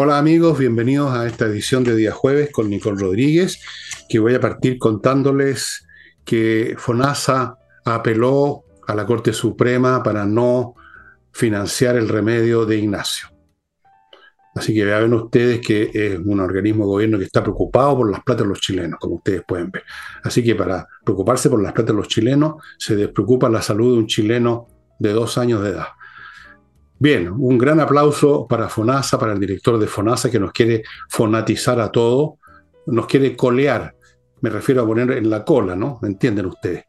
Hola amigos, bienvenidos a esta edición de día jueves con Nicole Rodríguez, que voy a partir contándoles que FONASA apeló a la Corte Suprema para no financiar el remedio de Ignacio. Así que vean ustedes que es un organismo de gobierno que está preocupado por las platas de los chilenos, como ustedes pueden ver. Así que para preocuparse por las platas de los chilenos, se despreocupa la salud de un chileno de dos años de edad. Bien, un gran aplauso para FONASA, para el director de FONASA que nos quiere fonatizar a todo, nos quiere colear, me refiero a poner en la cola, ¿no? ¿Me entienden ustedes?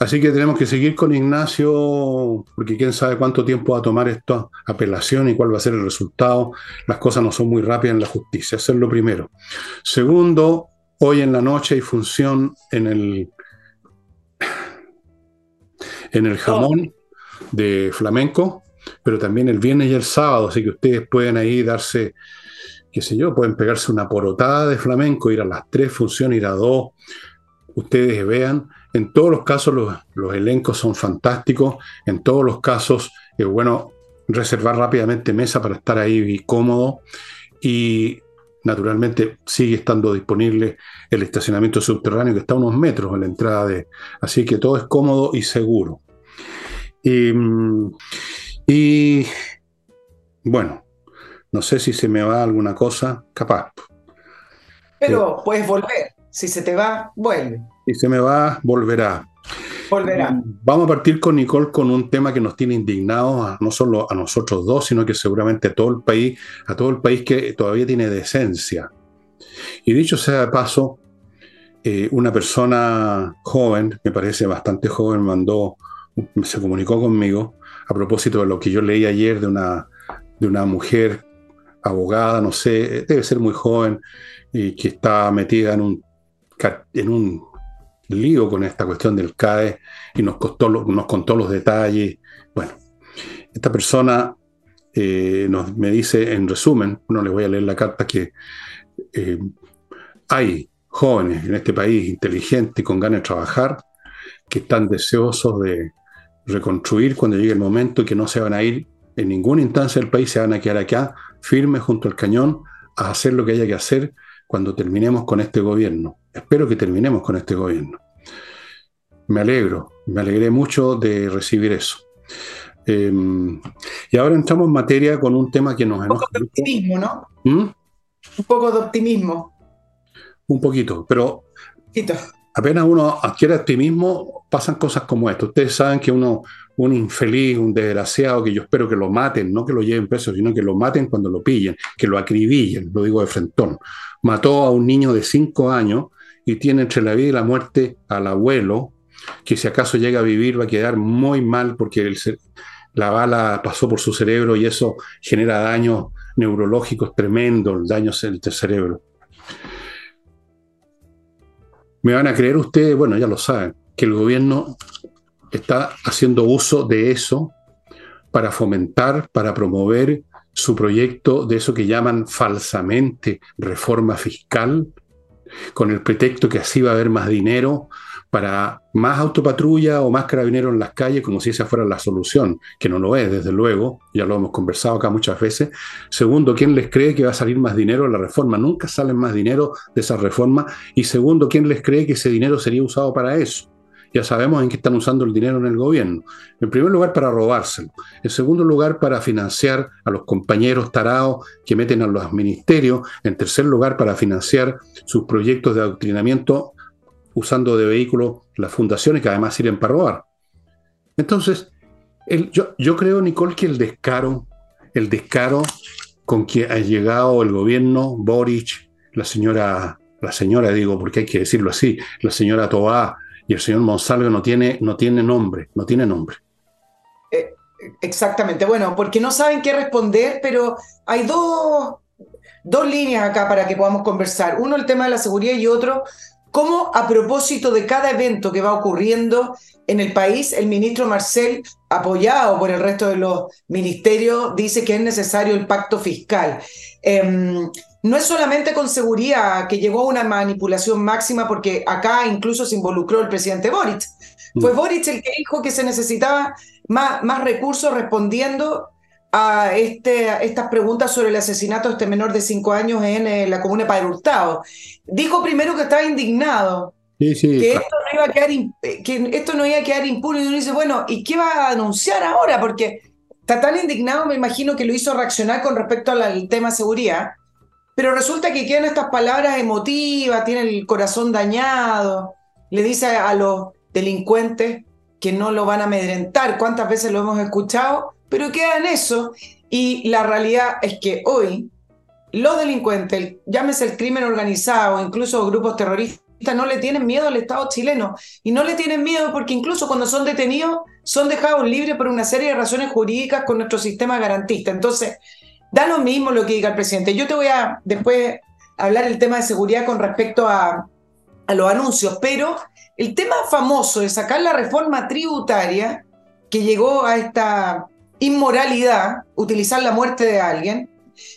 Así que tenemos que seguir con Ignacio, porque quién sabe cuánto tiempo va a tomar esta apelación y cuál va a ser el resultado. Las cosas no son muy rápidas en la justicia, eso es lo primero. Segundo, hoy en la noche hay función en el, en el jamón de flamenco, pero también el viernes y el sábado, así que ustedes pueden ahí darse, qué sé yo, pueden pegarse una porotada de flamenco, ir a las tres funciones, ir a dos, ustedes vean. En todos los casos los, elencos son fantásticos, en todos los casos es bueno reservar rápidamente mesa para estar ahí cómodo. Y naturalmente sigue estando disponible el estacionamiento subterráneo que está a unos metros en la entrada de... Así que todo es cómodo y seguro. Y, y bueno, no sé si se me va alguna cosa, capaz. Pero puedes volver. Si se te va, vuelve. Si se me va, volverá. Volverá. Vamos a partir con Nicole con un tema que nos tiene indignados, no solo a nosotros dos, sino que seguramente a todo el país, a todo el país que todavía tiene decencia. Y dicho sea de paso, eh, una persona joven, me parece bastante joven, mandó, se comunicó conmigo a propósito de lo que yo leí ayer de una, de una mujer abogada, no sé, debe ser muy joven, y que está metida en un, en un lío con esta cuestión del CAE y nos, costó, nos contó los detalles. Bueno, esta persona eh, nos, me dice en resumen, no les voy a leer la carta, que eh, hay jóvenes en este país inteligentes con ganas de trabajar, que están deseosos de reconstruir cuando llegue el momento y que no se van a ir en ninguna instancia del país, se van a quedar acá firmes junto al cañón a hacer lo que haya que hacer cuando terminemos con este gobierno. Espero que terminemos con este gobierno. Me alegro, me alegré mucho de recibir eso. Em, y ahora entramos en materia con un tema que nos Un poco de optimismo, ¿no? ¿Mm? Un poco de optimismo. Un poquito, pero apenas uno adquiere optimismo, pasan cosas como esto. Ustedes saben que uno, un infeliz, un desgraciado, que yo espero que lo maten, no que lo lleven preso, sino que lo maten cuando lo pillen, que lo acribillen, lo digo de frentón mató a un niño de cinco años y tiene entre la vida y la muerte al abuelo, que si acaso llega a vivir va a quedar muy mal porque la bala pasó por su cerebro y eso genera daños neurológicos tremendos, daños en el cerebro. Me van a creer ustedes, bueno, ya lo saben, que el gobierno está haciendo uso de eso para fomentar, para promover su proyecto de eso que llaman falsamente reforma fiscal, con el pretexto que así va a haber más dinero para más autopatrulla o más carabineros en las calles, como si esa fuera la solución, que no lo es, desde luego, ya lo hemos conversado acá muchas veces. Segundo, ¿quién les cree que va a salir más dinero de la reforma? Nunca sale más dinero de esa reforma. Y segundo, ¿quién les cree que ese dinero sería usado para eso? Ya sabemos en qué están usando el dinero en el gobierno. En primer lugar, para robárselo. En segundo lugar, para financiar a los compañeros tarados que meten a los ministerios. En tercer lugar, para financiar sus proyectos de adoctrinamiento usando de vehículos las fundaciones que además sirven para robar. Entonces, yo, yo creo, Nicole, que el descaro, el descaro con que ha llegado el gobierno, Boric, la señora, la señora digo, porque hay que decirlo así, la señora Toá, y el señor Monsalve no tiene, no tiene nombre, no tiene nombre. Eh, exactamente, bueno, porque no saben qué responder, pero hay dos, dos líneas acá para que podamos conversar. Uno el tema de la seguridad y otro cómo a propósito de cada evento que va ocurriendo en el país, el ministro Marcel, apoyado por el resto de los ministerios, dice que es necesario el pacto fiscal. Em, no es solamente con seguridad que llegó a una manipulación máxima, porque acá incluso se involucró el presidente Boric. Fue mm. Boric el que dijo que se necesitaba más, más recursos respondiendo a, este, estas preguntas sobre el asesinato de este menor de cinco años en eh, la comuna de Padre Hurtado. Dijo primero que estaba indignado, que, esto no iba a quedar, eh, que esto no iba a quedar impune. Y uno dice, bueno, ¿y qué va a anunciar ahora? Porque está tan indignado, me imagino que lo hizo reaccionar con respecto al tema seguridad. Pero resulta que quedan estas palabras emotivas, tiene el corazón dañado, le dice a los delincuentes que no lo van a amedrentar. ¿Cuántas veces lo hemos escuchado? Pero queda en eso. Y la realidad es que hoy los delincuentes, llámese el crimen organizado, incluso grupos terroristas, no le tienen miedo al Estado chileno. Y no le tienen miedo porque incluso cuando son detenidos son dejados libres por una serie de razones jurídicas con nuestro sistema garantista. Entonces, da lo mismo lo que diga el presidente. Yo te voy a después hablar el tema de seguridad con respecto a, a los anuncios, pero el tema famoso de sacar la reforma tributaria que llegó a esta inmoralidad, utilizar la muerte de alguien.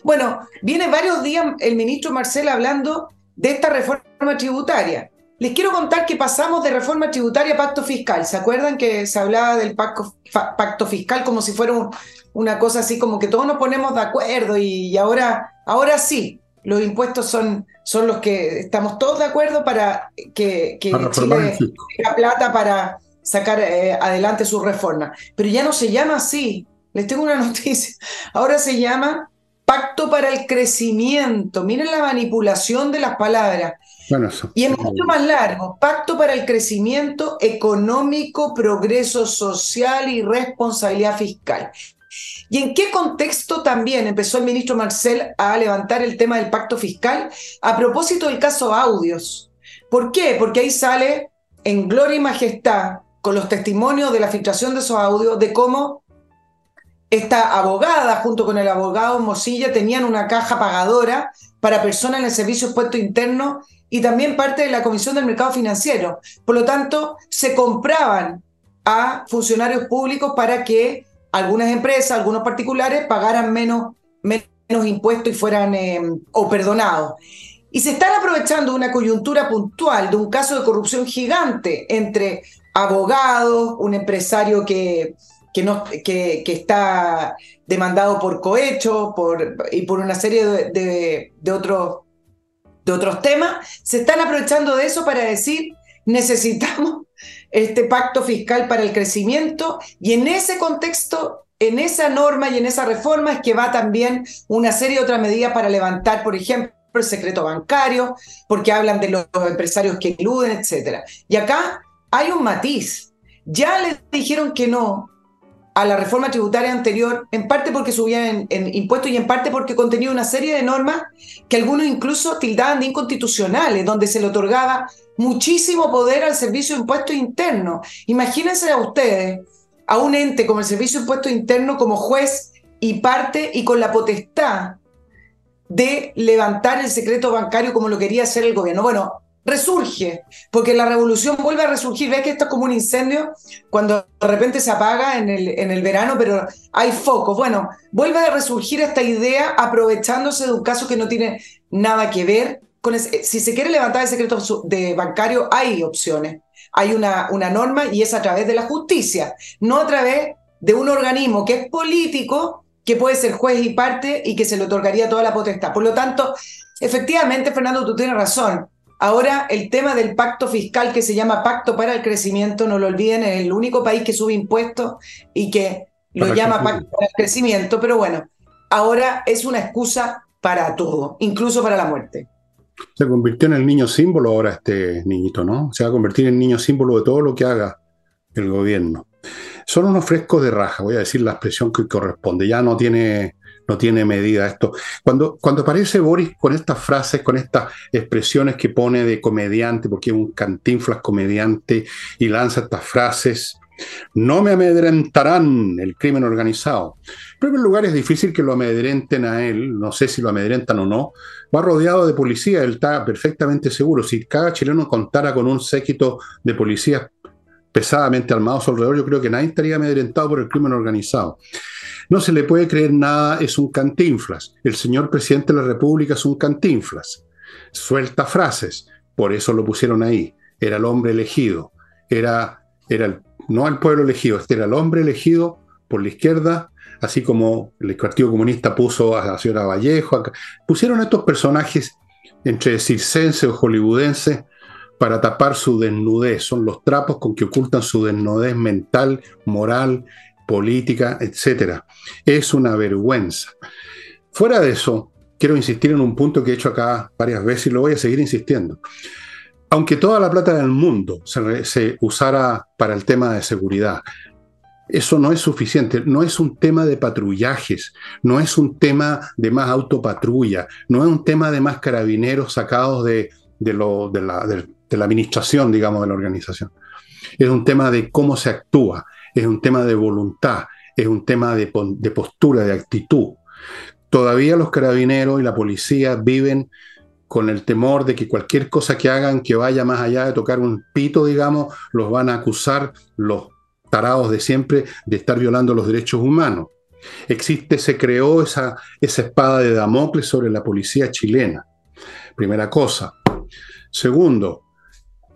Bueno, viene varios días el ministro Marcel hablando de esta reforma tributaria. Les quiero contar que pasamos de reforma tributaria a pacto fiscal. ¿Se acuerdan que se hablaba del pacto, pacto fiscal como si fuera una cosa así, como que todos nos ponemos de acuerdo y, ahora, ahora sí, los impuestos son, son los que estamos todos de acuerdo para que, que Chile tenga plata para sacar eh, adelante su reforma. Pero ya no se llama así. Les tengo una noticia. Ahora se llama Pacto para el Crecimiento. Miren la manipulación de las palabras. y es mucho más largo. Pacto para el Crecimiento Económico, Progreso Social y Responsabilidad Fiscal. ¿Y en qué contexto también empezó el ministro Marcel a levantar el tema del pacto fiscal? A propósito del caso Audios. ¿Por qué? Porque ahí sale en gloria y majestad, con los testimonios de la filtración de esos audios, de cómo esta abogada, junto con el abogado Mosilla, tenían una caja pagadora para personas en el servicio de puesto interno y también parte de la Comisión del Mercado Financiero. Por lo tanto, se compraban a funcionarios públicos para que algunas empresas, algunos particulares pagaran menos, menos impuestos y fueran eh, o perdonados. Y se están aprovechando una coyuntura puntual de un caso de corrupción gigante entre abogados, un empresario que, que, está demandado por cohecho y por una serie de, otros, temas, se están aprovechando de eso para decir necesitamos este pacto fiscal para el crecimiento y en ese contexto, en esa norma y en esa reforma es que va también una serie de otras medidas para levantar, por ejemplo, el secreto bancario, porque hablan de los empresarios que eluden, etc. Y acá hay un matiz. Ya le dijeron que no a la reforma tributaria anterior, en parte porque subían en, impuestos y en parte porque contenía una serie de normas que algunos incluso tildaban de inconstitucionales, donde se le otorgaba muchísimo poder al Servicio de Impuestos Internos. Imagínense a ustedes, a un ente como el Servicio de Impuestos Internos como juez y parte y con la potestad de levantar el secreto bancario como lo quería hacer el gobierno. Bueno, resurge, porque la revolución vuelve a resurgir. Ves que esto es como un incendio cuando de repente se apaga en el, en el verano, pero hay focos. Bueno, vuelve a resurgir esta idea aprovechándose de un caso que no tiene nada que ver con si se quiere levantar el secreto de bancario, hay opciones. Hay una, una norma y es a través de la justicia, no a través de un organismo que es político, que puede ser juez y parte y que se le otorgaría toda la potestad. Por lo tanto, efectivamente, Fernando, tú tienes razón. Ahora el tema del pacto fiscal que se llama Pacto para el Crecimiento, no lo olviden, es el único país que sube impuestos y que lo llama Pacto para el Crecimiento, pero bueno, ahora es una excusa para todo, incluso para la muerte. Se convirtió en el niño símbolo ahora este niñito, ¿no? Se va a convertir en niño símbolo de todo lo que haga el gobierno. Son unos frescos de raja, voy a decir la expresión que corresponde. Ya no tiene no tiene medida esto. Cuando, cuando aparece Boris con estas frases, con estas expresiones que pone de comediante, porque es un cantinflas comediante y lanza estas frases, no me amedrentarán el crimen organizado. En primer lugar, es difícil que lo amedrenten a él, no sé si lo amedrentan o no. Va rodeado de policía, él está perfectamente seguro. Si cada chileno contara con un séquito de policías pesadamente armados alrededor, yo creo que nadie estaría amedrentado por el crimen organizado. No se le puede creer nada, es un cantinflas. El señor presidente de la República es un cantinflas. Suelta frases, por eso lo pusieron ahí. Era el hombre elegido, era, era no el pueblo elegido, este era el hombre elegido por la izquierda así como el Partido Comunista puso a la señora Vallejo, pusieron a estos personajes entre circenses o hollywoodenses para tapar su desnudez. Son los trapos con que ocultan su desnudez mental, moral, política, etc. Es una vergüenza. Fuera de eso, quiero insistir en un punto que he hecho acá varias veces y lo voy a seguir insistiendo. Aunque toda la plata del mundo se, usara para el tema de seguridad, eso no es suficiente, no es un tema de patrullajes, no es un tema de más autopatrulla, no es un tema de más carabineros sacados de, lo, de, la, administración, digamos, de la organización. Es un tema de cómo se actúa, es un tema de voluntad, es un tema de, de postura, de actitud. Todavía los carabineros y la policía viven con el temor de que cualquier cosa que hagan que vaya más allá de tocar un pito, digamos, los van a acusar los tarados de siempre de estar violando los derechos humanos. Existe, se creó esa, esa espada de Damocles sobre la policía chilena. Primera cosa. Segundo,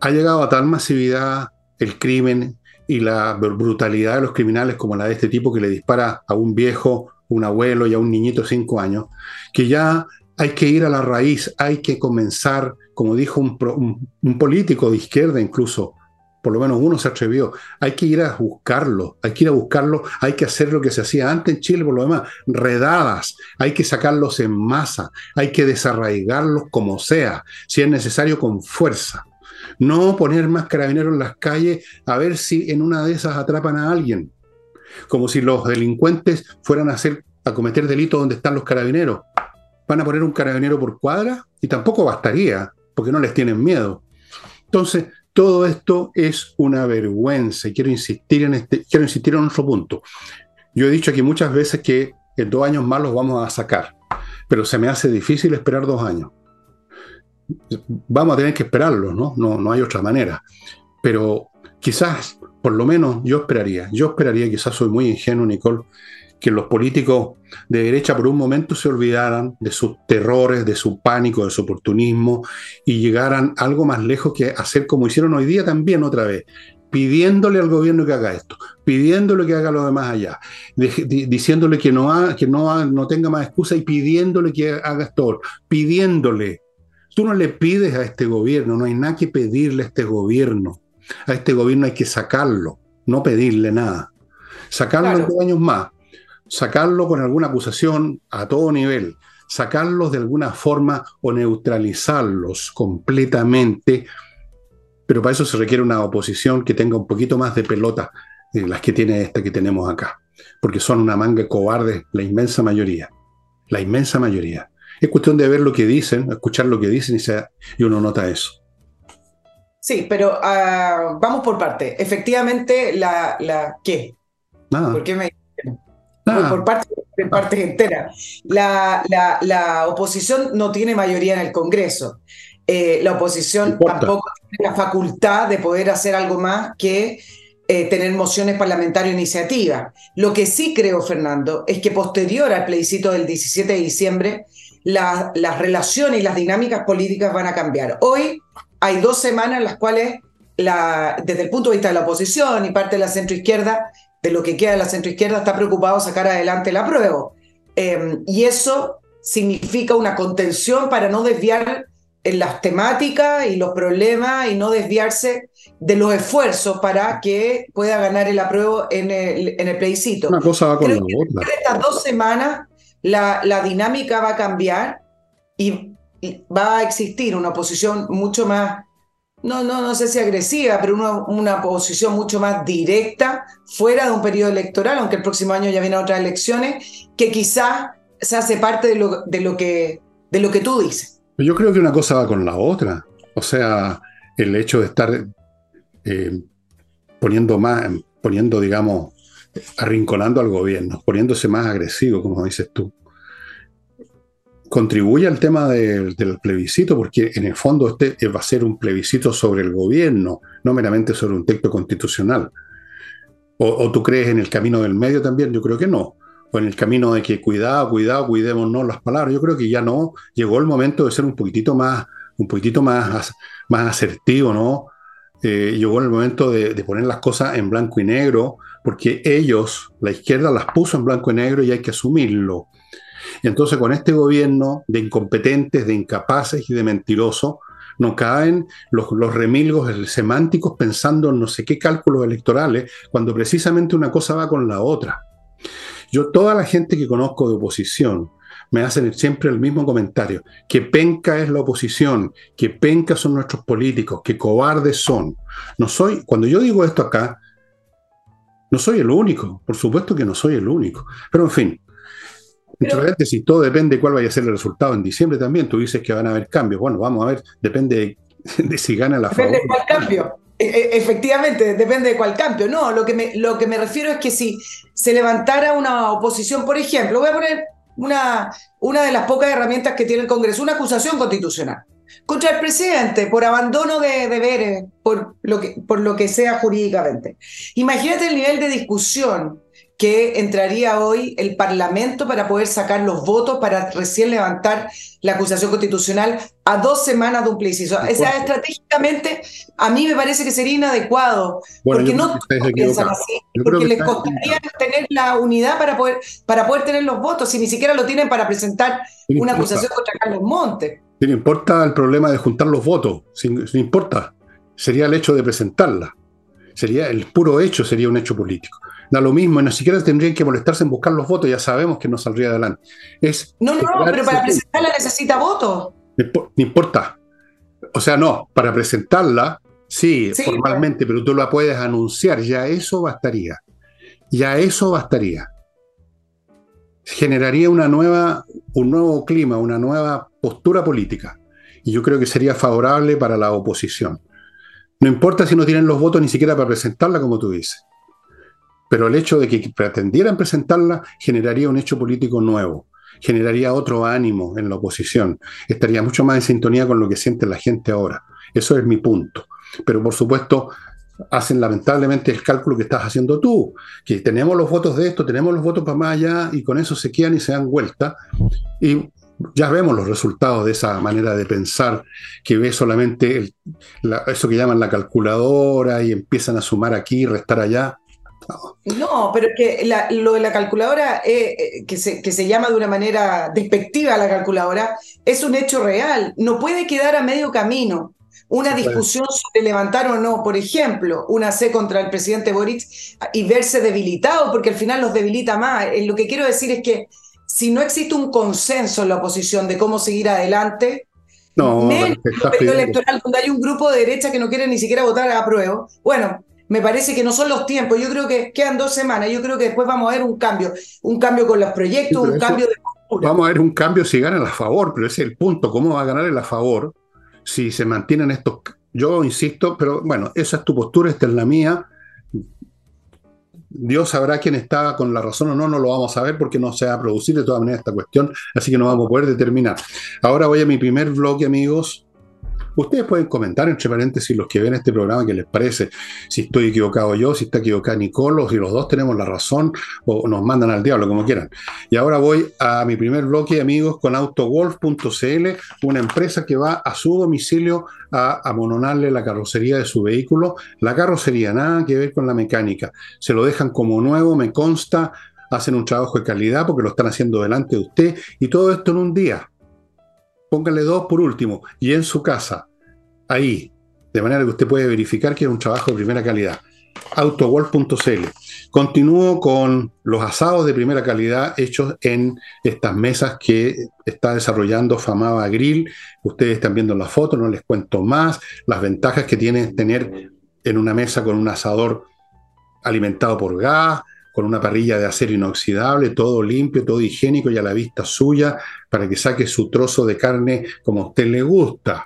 ha llegado a tal masividad el crimen y la brutalidad de los criminales como la de este tipo que le dispara a un viejo, un abuelo y a un niñito de cinco años, que ya hay que ir a la raíz, hay que comenzar, como dijo un, un político de izquierda incluso, por lo menos uno se atrevió. Hay que ir a buscarlo, hay que ir a buscarlo, hay que hacer lo que se hacía antes en Chile, por lo demás, redadas, hay que sacarlos en masa, hay que desarraigarlos como sea, si es necesario con fuerza. No poner más carabineros en las calles a ver si en una de esas atrapan a alguien. Como si los delincuentes fueran a, hacer, a cometer delitos donde están los carabineros. Van a poner un carabinero por cuadra y tampoco bastaría, porque no les tienen miedo. Entonces, todo esto es una vergüenza y quiero insistir en, este, quiero insistir en otro punto. Yo he dicho aquí muchas veces que en dos años más los vamos a sacar, pero se me hace difícil esperar dos años. Vamos a tener que esperarlo, ¿no? No, no hay otra manera. Pero quizás, por lo menos yo esperaría, yo esperaría, quizás soy muy ingenuo, Nicole, que los políticos de derecha por un momento se olvidaran de sus terrores, de su pánico, de su oportunismo y llegaran algo más lejos que hacer como hicieron hoy día también otra vez, pidiéndole al gobierno que haga esto, pidiéndole que haga lo demás allá, diciéndole que, no, que no, no tenga más excusa y pidiéndole que haga esto, pidiéndole. Tú no le pides a este gobierno, no hay nada que pedirle a este gobierno. A este gobierno hay que sacarlo, no pedirle nada. Sacarlo en dos años más sacarlo con alguna acusación a todo nivel, sacarlos de alguna forma o neutralizarlos completamente, pero para eso se requiere una oposición que tenga un poquito más de pelota de las que tiene esta que tenemos acá, porque son una manga cobarde la inmensa mayoría, la inmensa mayoría. Es cuestión de ver lo que dicen, escuchar lo que dicen y, y uno nota eso. Sí, pero ah, vamos por parte. Efectivamente, la, la ¿qué? Nada. ¿Por qué me Ah. por parte de partes enteras. La, la, oposición no tiene mayoría en el Congreso. Eh, la oposición tampoco tiene la facultad de poder hacer algo más que eh, tener mociones parlamentarias e iniciativas. Lo que sí creo, Fernando, es que posterior al plebiscito del 17 de diciembre, las relaciones y las dinámicas políticas van a cambiar. Hoy hay dos semanas en las cuales, la, desde el punto de vista de la oposición y parte de la centroizquierda, de lo que queda de la centroizquierda está preocupado sacar adelante la prueba. Em, y eso significa una contención para no desviar en las temáticas y los problemas y no desviarse de los esfuerzos para que pueda ganar el apruebo en el, en el plebiscito. Una cosa va con la otra. Estas dos semanas la, la dinámica va a cambiar y va a existir una oposición mucho más no, no, no sé si agresiva, pero una, una posición mucho más directa fuera de un periodo electoral, aunque el próximo año ya vienen otras elecciones, que quizás se hace parte de lo, de lo, que, de lo que tú dices. Yo creo que una cosa va con la otra. O sea, el hecho de estar eh, poniendo más, poniendo, digamos, arrinconando al gobierno, poniéndose más agresivo, como dices tú contribuye al tema del plebiscito, porque en el fondo este va a ser un plebiscito sobre el gobierno, no meramente sobre un texto constitucional. O, tú crees en el camino del medio también? Yo creo que no. O en el camino de que cuidado, cuidado, cuidémonos las palabras. Yo creo que ya no. Llegó el momento de ser un poquitito más, un poquitito más, más asertivo, ¿no? eh, llegó el momento de, de, poner las cosas en blanco y negro, porque ellos, la izquierda, las puso en blanco y negro y hay que asumirlo. Entonces con este gobierno de incompetentes, de incapaces y de mentirosos, no caen los, los remilgos semánticos pensando en no sé qué cálculos electorales, cuando precisamente una cosa va con la otra. Yo, toda la gente que conozco de oposición, me hacen siempre el mismo comentario, que penca es la oposición, que penca son nuestros políticos, que cobardes son. No soy, cuando yo digo esto acá, no soy el único, por supuesto que no soy el único, pero en fin, entre si todo depende de cuál vaya a ser el resultado en diciembre también. Tú dices que van a haber cambios. Bueno, vamos a ver, depende de, si gana la Depende de cuál cambio. E, e, efectivamente, depende de cuál cambio. No, lo que, me, lo que me refiero es que si se levantara una oposición, por ejemplo, voy a poner una, una de las pocas herramientas que tiene el Congreso, una acusación constitucional contra el presidente por abandono de deberes, por lo que, por lo que sea jurídicamente. Imagínate el nivel de discusión que entraría hoy el Parlamento para poder sacar los votos para recién levantar la acusación constitucional a dos semanas de un plebiscito. O sea, estratégicamente a mí me parece que sería inadecuado, porque no piensan así, porque les costaría tener la unidad para poder, para poder tener los votos, si ni siquiera lo tienen para presentar una acusación contra Carlos Montes. No importa el problema de juntar los votos, no importa, sería el hecho de presentarla. Sería el puro hecho, sería un hecho político da lo mismo, ni siquiera tendrían que molestarse en buscar los votos, ya sabemos que no saldría adelante. Es no, no, pero para presentarla necesita votos. No importa. O sea, no, para presentarla, sí, formalmente, pero tú la puedes anunciar, ya eso bastaría. Ya eso bastaría. Generaría una nueva, un nuevo clima, una nueva postura política. Y yo creo que sería favorable para la oposición. No importa si no tienen los votos ni siquiera para presentarla, como tú dices pero el hecho de que pretendieran presentarla generaría un hecho político nuevo, generaría otro ánimo en la oposición, estaría mucho más en sintonía con lo que siente la gente ahora. Eso es mi punto. Pero por supuesto, hacen lamentablemente el cálculo que estás haciendo tú, que tenemos los votos de esto, tenemos los votos para más allá y con eso se quedan y se dan vuelta. Y ya vemos los resultados de esa manera de pensar que ve solamente eso que llaman la calculadora y empiezan a sumar aquí restar allá. No, pero que lo de la calculadora, eh, eh, que, se, que se llama de una manera despectiva la calculadora, es un hecho real. No puede quedar a medio camino una discusión sobre levantar o no, por ejemplo, una C contra el presidente Boric y verse debilitado, porque al final los debilita más. Eh, lo que quiero decir es que si no existe un consenso en la oposición de cómo seguir adelante, no, menos en electoral donde hay un grupo de derecha que no quiere ni siquiera votar a prueba, bueno, me parece que no son los tiempos. Yo creo que quedan dos semanas. Yo creo que después vamos a ver un cambio. Un cambio con los proyectos, un cambio de. Vamos a ver un cambio si ganan a favor, pero ese es el punto. ¿Cómo va a ganar el a favor si se mantienen estos. Yo insisto, pero bueno, esa es tu postura, esta es la mía. Dios sabrá quién está con la razón o no, no lo vamos a ver porque no se va a producir de todas maneras esta cuestión, así que no vamos a poder determinar. Ahora voy a mi primer bloque, amigos, Ustedes pueden comentar, entre paréntesis, los que ven este programa, qué les parece, si estoy equivocado yo, si está equivocado Nicolo, si los dos tenemos la razón, o nos mandan al diablo, como quieran. Y ahora voy a mi primer bloque, amigos, con AutoWolf.cl, una empresa que va a su domicilio a amononarle la carrocería de su vehículo. La carrocería, nada que ver con la mecánica. Se lo dejan como nuevo, me consta, hacen un trabajo de calidad porque lo están haciendo delante de usted, y todo esto en un día póngale dos por último, y en su casa, ahí, de manera que usted puede verificar que es un trabajo de primera calidad. Autowall.cl. Continúo con los asados de primera calidad hechos en estas mesas que está desarrollando Famaba Grill. Ustedes están viendo la foto, no les cuento más. Las ventajas que tiene tener en una mesa con un asador alimentado por gas, con una parrilla de acero inoxidable, todo limpio, todo higiénico y a la vista suya, para que saque su trozo de carne como a usted le gusta.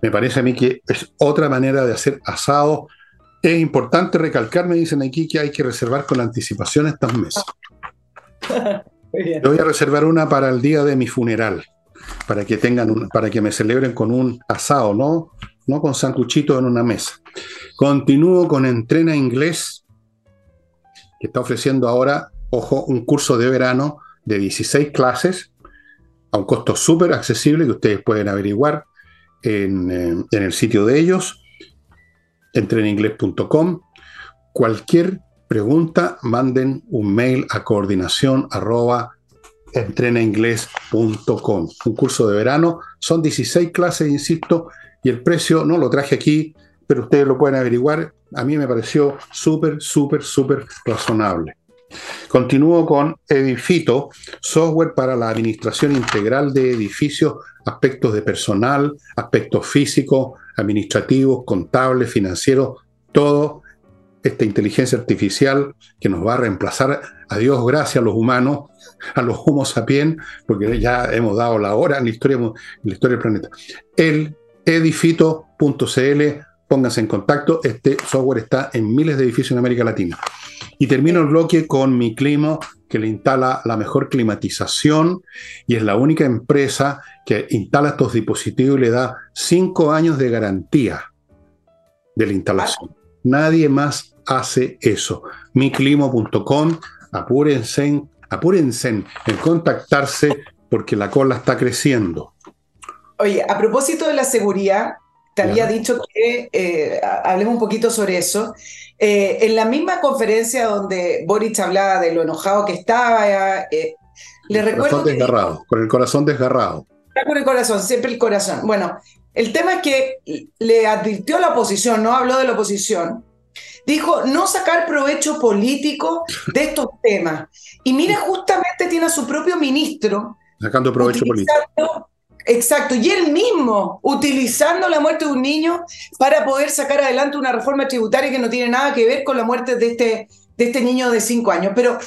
Me parece a mí que es otra manera de hacer asado. Es importante recalcar, me dicen aquí, que hay que reservar con anticipación estas mesas. Yo voy a reservar una para el día de mi funeral, para que tengan para que me celebren con un asado, ¿no? No con sancuchito en una mesa. Continúo con Entrena Inglés está ofreciendo ahora, ojo, un curso de verano de 16 clases a un costo súper accesible que ustedes pueden averiguar en, eh, el sitio de ellos. entreninglés.com. Cualquier pregunta, manden un mail a coordinación. Un curso de verano, son 16 clases, insisto, y el precio no lo traje aquí, pero ustedes lo pueden averiguar. A mí me pareció súper, súper, súper razonable. Continúo con Edifito, software para la administración integral de edificios, aspectos de personal, aspectos físicos, administrativos, contables, financieros, todo esta inteligencia artificial que nos va a reemplazar a Dios gracias a los humanos, a los Homo sapiens, porque ya hemos dado la hora en la historia, en la historia del planeta. El edifito.cl, pónganse en contacto, este software está en miles de edificios en América Latina. Y termino el bloque con mi clima, que le instala la mejor climatización y es la única empresa que instala estos dispositivos y le da cinco años de garantía de la instalación. Nadie más hace eso. Miclimo.com, apúrense, apúrense en contactarse porque la cola está creciendo. Oye, a propósito de la seguridad, te había dicho que eh, hablemos un poquito sobre eso. Eh, en la misma conferencia donde Boric hablaba de lo enojado que estaba, eh, le recuerdo. desgarrado, con el corazón desgarrado. Con el corazón, siempre el corazón. Bueno, el tema es que le advirtió a la oposición, no habló de la oposición, dijo no sacar provecho político de estos temas. Y mira, justamente tiene a su propio ministro. Sacando provecho político. Exacto, y él mismo utilizando la muerte de un niño para poder sacar adelante una reforma tributaria que no tiene nada que ver con la muerte de este, de este niño de cinco años. Pero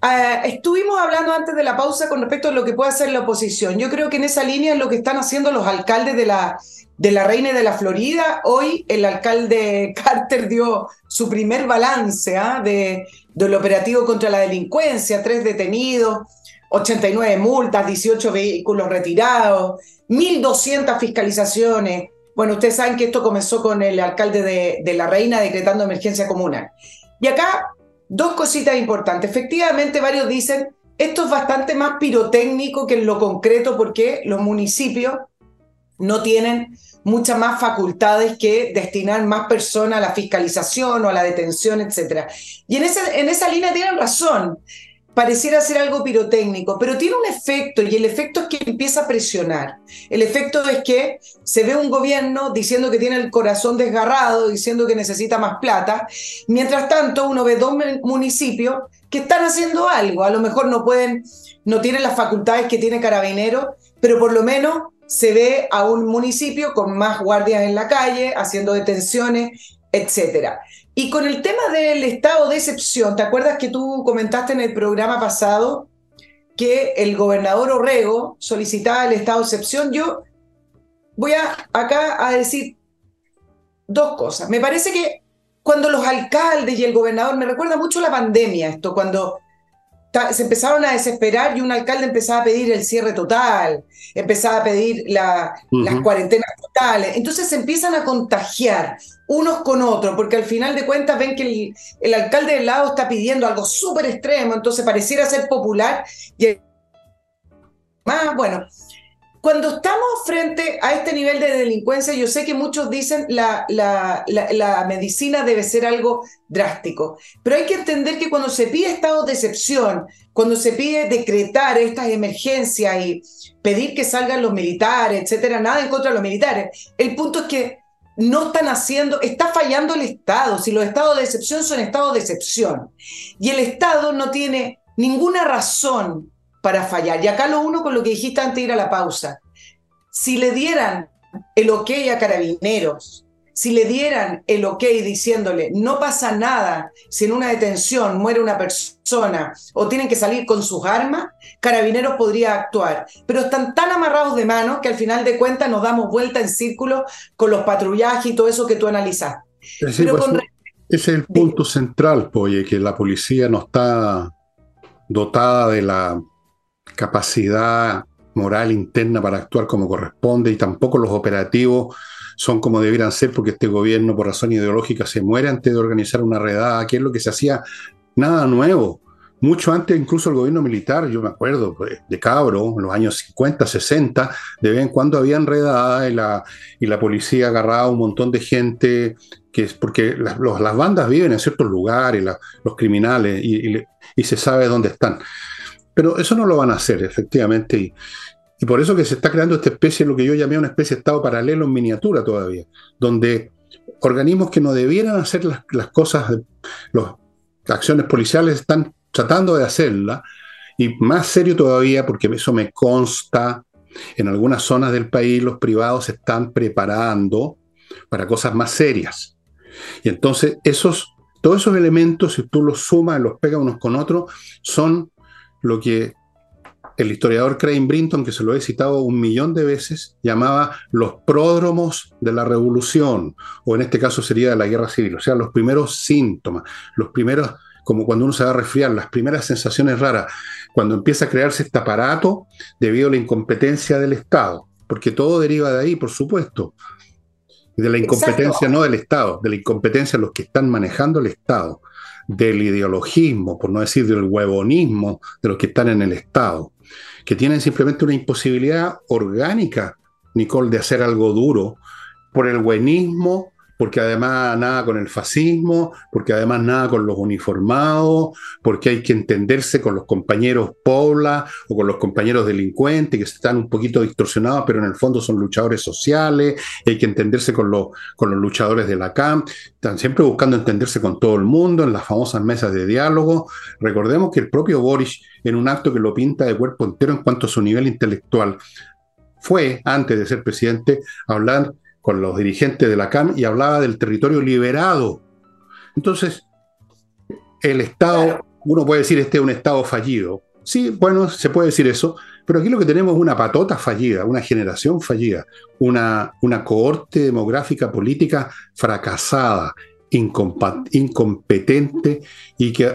ah, estuvimos hablando antes de la pausa con respecto a lo que puede hacer la oposición. Yo creo que en esa línea es lo que están haciendo los alcaldes de la, de la Reina de la Florida. Hoy el alcalde Carter dio su primer balance ¿ah? de, del operativo contra la delincuencia, tres detenidos 89 multas, 18 vehículos retirados, 1.200 fiscalizaciones. Bueno, ustedes saben que esto comenzó con el alcalde de, La Reina decretando emergencia comunal. Y acá, dos cositas importantes. Efectivamente, varios dicen, esto es bastante más pirotécnico que en lo concreto porque los municipios no tienen muchas más facultades que destinar más personas a la fiscalización o a la detención, etc. Y en esa, en esa línea tienen razón pareciera ser algo pirotécnico, pero tiene un efecto y el efecto es que empieza a presionar. El efecto es que se ve un gobierno diciendo que tiene el corazón desgarrado, diciendo que necesita más plata. Mientras tanto, uno ve dos municipios que están haciendo algo. A lo mejor no pueden, no tienen las facultades que tiene Carabinero, pero por lo menos se ve a un municipio con más guardias en la calle, haciendo detenciones, etcétera. Y con el tema del estado de excepción, ¿te acuerdas que tú comentaste en el programa pasado que el gobernador Orrego solicitaba el estado de excepción? Yo voy a, acá a decir dos cosas. Me parece que cuando los alcaldes y el gobernador, me recuerda mucho la pandemia esto, cuando se empezaron a desesperar y un alcalde empezaba a pedir el cierre total, empezaba a pedir las cuarentenas totales. Entonces se empiezan a contagiar unos con otros, porque al final de cuentas ven que el, el alcalde del lado está pidiendo algo súper extremo, entonces pareciera ser popular y más, bueno, cuando estamos frente a este nivel de delincuencia, yo sé que muchos dicen la, la, medicina debe ser algo drástico, pero hay que entender que cuando se pide estado de excepción, cuando se pide decretar estas emergencias y pedir que salgan los militares, etcétera, nada en contra de los militares, el punto es que no están haciendo, está fallando el Estado. Si los estados de excepción son estados de excepción y el Estado no tiene ninguna razón para fallar. Y acá lo uno con lo que dijiste antes de ir a la pausa. Si le dieran el ok a carabineros, si le dieran el ok diciéndole no pasa nada si en una detención muere una persona o tienen que salir con sus armas, carabineros podría actuar. Pero están tan amarrados de manos que al final de cuentas nos damos vuelta en círculo con los patrullajes y todo eso que tú analizas. Pues, ese es el punto central, Poye, que la policía no está dotada de la capacidad moral interna para actuar como corresponde y tampoco los operativos son como debieran ser porque este gobierno por razón ideológica se muere antes de organizar una redada, que es lo que se hacía nada nuevo. mucho antes incluso el gobierno militar, yo me acuerdo pues, de Cabro, en los años 50, 60, de vez en cuando había enredada y la, y la policía agarraba un montón de gente, que es porque las, las bandas viven en ciertos lugares, los criminales, y, y, se sabe dónde están. Pero eso no lo van a hacer, efectivamente, y, por eso que se está creando esta especie, lo que yo llamé una especie de estado paralelo en miniatura todavía, donde organismos que no debieran hacer las, cosas, las acciones policiales están tratando de hacerla, y más serio todavía, porque eso me consta, en algunas zonas del país los privados se están preparando para cosas más serias. Y entonces esos, todos esos elementos, si tú los sumas los pegas unos con otros, son lo que el historiador Crane Brinton, que se lo he citado un millón de veces, llamaba los pródromos de la revolución, o en este caso sería de la guerra civil, o sea, los primeros síntomas, los primeros, como cuando uno se va a resfriar, las primeras sensaciones raras, cuando empieza a crearse este aparato debido a la incompetencia del Estado, porque todo deriva de ahí, por supuesto, de la incompetencia no del Estado, de la incompetencia de los que están manejando el Estado, del ideologismo, por no decir del huevonismo de los que están en el Estado que tienen simplemente una imposibilidad orgánica, Nicole, de hacer algo duro, por el buenismo, porque además nada con el fascismo, porque además nada con los uniformados, porque hay que entenderse con los compañeros pobla o con los compañeros delincuentes que están un poquito distorsionados, pero en el fondo son luchadores sociales, hay que entenderse con los, con los luchadores de la CAM, están siempre buscando entenderse con todo el mundo en las famosas mesas de diálogo. Recordemos que el propio Boris, en un acto que lo pinta de cuerpo entero en cuanto a su nivel intelectual, fue, antes de ser presidente, hablar con los dirigentes de la CAM y hablaba del territorio liberado. Entonces, el Estado, uno puede decir este es un Estado fallido. Sí, bueno, se puede decir eso, pero aquí lo que tenemos es una patota fallida, una generación fallida, una, una cohorte demográfica política fracasada, incompetente y que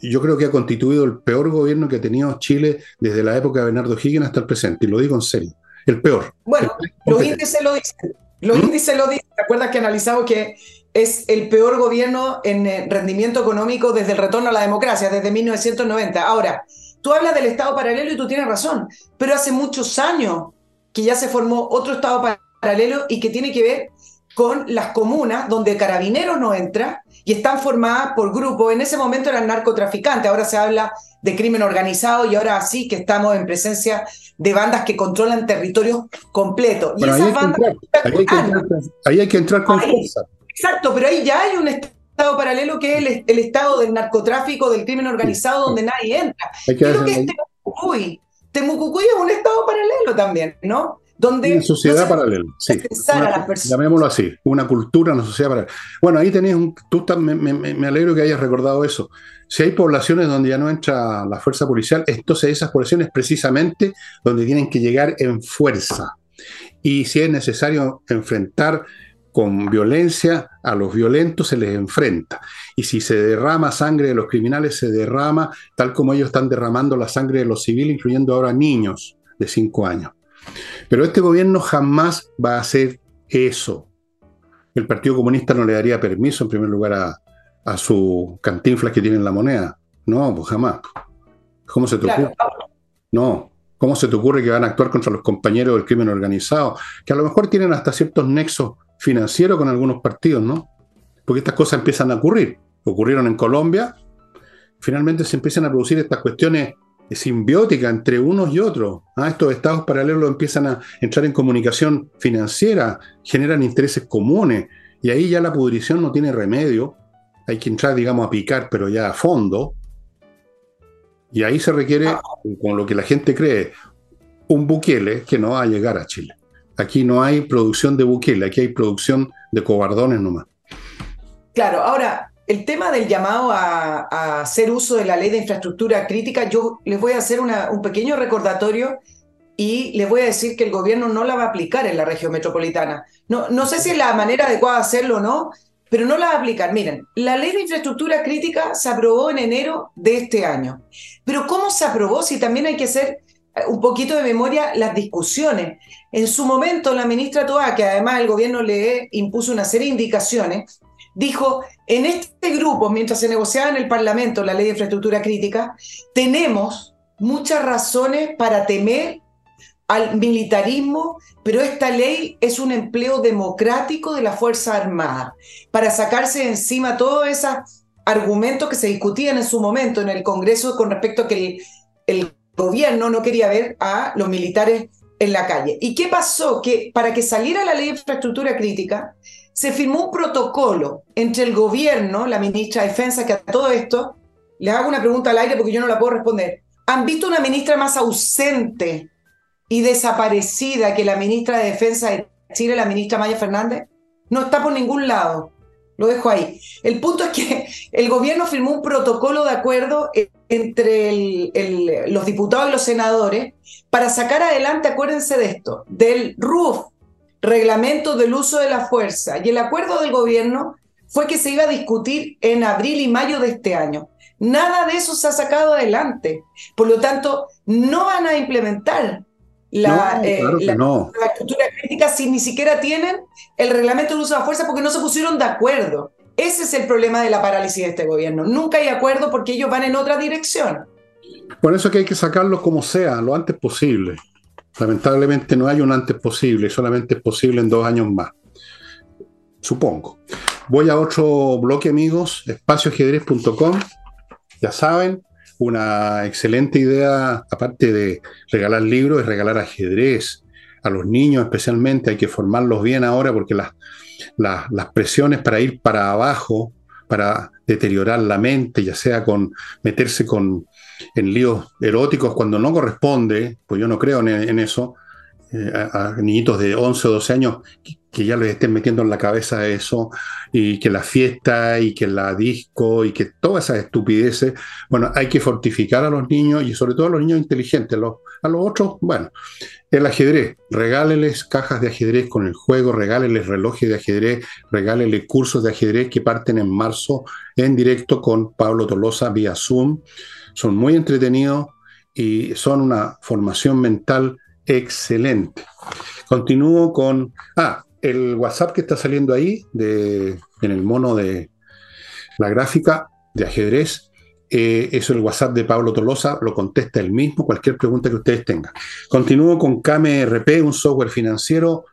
yo creo que ha constituido el peor gobierno que ha tenido Chile desde la época de Bernardo Higgins hasta el presente, y lo digo en serio, el peor. Bueno, los índices lo dicen. Los ¿Mm? índices lo dicen. ¿Te acuerdas que analizamos que es el peor gobierno en eh, rendimiento económico desde el retorno a la democracia, desde 1990? Ahora, tú hablas del Estado paralelo y tú tienes razón, pero hace muchos años que ya se formó otro Estado paralelo y que tiene que ver con las comunas donde carabineros no entra y están formadas por grupos. En ese momento eran narcotraficantes, ahora se habla de crimen organizado y ahora sí que estamos en presencia de bandas que controlan territorios completos. Y esas bandas. ahí, hay que entrar, con fuerza. Exacto, pero ahí ya hay un estado paralelo que es el, estado del narcotráfico, del crimen organizado, donde nadie entra. Creo que Temucucuy. Temucucuy es un estado paralelo también, ¿no? Donde una sociedad paralela, sí. llamémoslo así, una cultura, una sociedad paralela. Bueno, ahí tenés un. Tú me, me, alegro que hayas recordado eso. Si hay poblaciones donde ya no entra la fuerza policial, entonces esas poblaciones precisamente donde tienen que llegar en fuerza. Y si es necesario enfrentar con violencia a los violentos, se les enfrenta. Y si se derrama sangre de los criminales, se derrama tal como ellos están derramando la sangre de los civiles, incluyendo ahora niños de 5 años. Pero este gobierno jamás va a hacer eso. El Partido Comunista no le daría permiso, en primer lugar, a, a su cantinflas que tiene en la moneda. No, pues jamás. ¿Cómo se te ocurre? No. ¿Cómo se te ocurre que van a actuar contra los compañeros del crimen organizado? Que a lo mejor tienen hasta ciertos nexos financieros con algunos partidos, ¿no? Porque estas cosas empiezan a ocurrir. Ocurrieron en Colombia. Finalmente se empiezan a producir estas cuestiones simbióticas entre unos y otros. ¿ah? Estos estados paralelos empiezan a entrar en comunicación financiera, generan intereses comunes, y ahí ya la pudrición no tiene remedio hay que entrar, digamos, a picar, pero ya a fondo. Y ahí se requiere, con lo que la gente cree, un Bukele que no va a llegar a Chile. Aquí no hay producción de Bukele, aquí hay producción de cobardones nomás. Claro, ahora, el tema del llamado a, hacer uso de la ley de infraestructura crítica, yo les voy a hacer un pequeño recordatorio y les voy a decir que el gobierno no la va a aplicar en la región metropolitana. No, no sé si es la manera adecuada de hacerlo o no, pero no la va a aplicar. Miren, la ley de infraestructura crítica se aprobó en enero de este año. Pero ¿cómo se aprobó? Si también hay que hacer eh, un poquito de memoria las discusiones. En su momento, la ministra Toa, que además el gobierno le impuso una serie de indicaciones, dijo, en este grupo, mientras se negociaba en el Parlamento la ley de infraestructura crítica, tenemos muchas razones para temer al militarismo, pero esta ley es un empleo democrático de la Fuerza Armada, para sacarse encima todos esos argumentos que se discutían en su momento en el Congreso con respecto a que el, el gobierno no quería ver a los militares en la calle. ¿Y qué pasó? Que para que saliera la ley de infraestructura crítica, se firmó un protocolo entre el gobierno, la ministra de Defensa, que a todo esto, les hago una pregunta al aire porque yo no la puedo responder. ¿Han visto una ministra más ausente y desaparecida que la ministra de Defensa de Chile, la ministra Maya Fernández? No está por ningún lado. Lo dejo ahí. El punto es que el gobierno firmó un protocolo de acuerdo entre los diputados y los senadores para sacar adelante, acuérdense de esto, del RUF, reglamento del uso de la fuerza, y el acuerdo del gobierno fue que se iba a discutir en abril y mayo de este año. Nada de eso se ha sacado adelante. Por lo tanto, no van a implementar la, eh, estructura crítica si ni siquiera tienen el reglamento del uso de la fuerza porque no se pusieron de acuerdo. Ese es el problema de la parálisis de este gobierno. Nunca hay acuerdo porque ellos van en otra dirección. Por eso que hay que sacarlo como sea, lo antes posible. Lamentablemente no hay un antes posible, solamente es posible en dos años más. Supongo. Voy a otro bloque, amigos, espacioajedrez.com. Ya saben, una excelente idea, aparte de regalar libros, es regalar ajedrez a los niños especialmente. Hay que formarlos bien ahora porque las, las, presiones para ir para abajo, para deteriorar la mente, ya sea con meterse con, en líos eróticos cuando no corresponde, pues yo no creo en, eso, eh, a, niñitos de 11 o 12 años que, ya les estén metiendo en la cabeza eso, y que la fiesta y que la disco y que todas esas estupideces, bueno, hay que fortificar a los niños y sobre todo a los niños inteligentes, a los otros, bueno, el ajedrez, regáleles cajas de ajedrez con el juego, regáleles relojes de ajedrez, regáleles cursos de ajedrez que parten en marzo en directo con Pablo Tolosa vía Zoom son muy entretenidos y son una formación mental excelente. Continúo con, ah, el WhatsApp que está saliendo ahí, de, en el mono de la gráfica de ajedrez, eh, es el WhatsApp de Pablo Tolosa, lo contesta él mismo, cualquier pregunta que ustedes tengan. Continúo con KMRP, un software financiero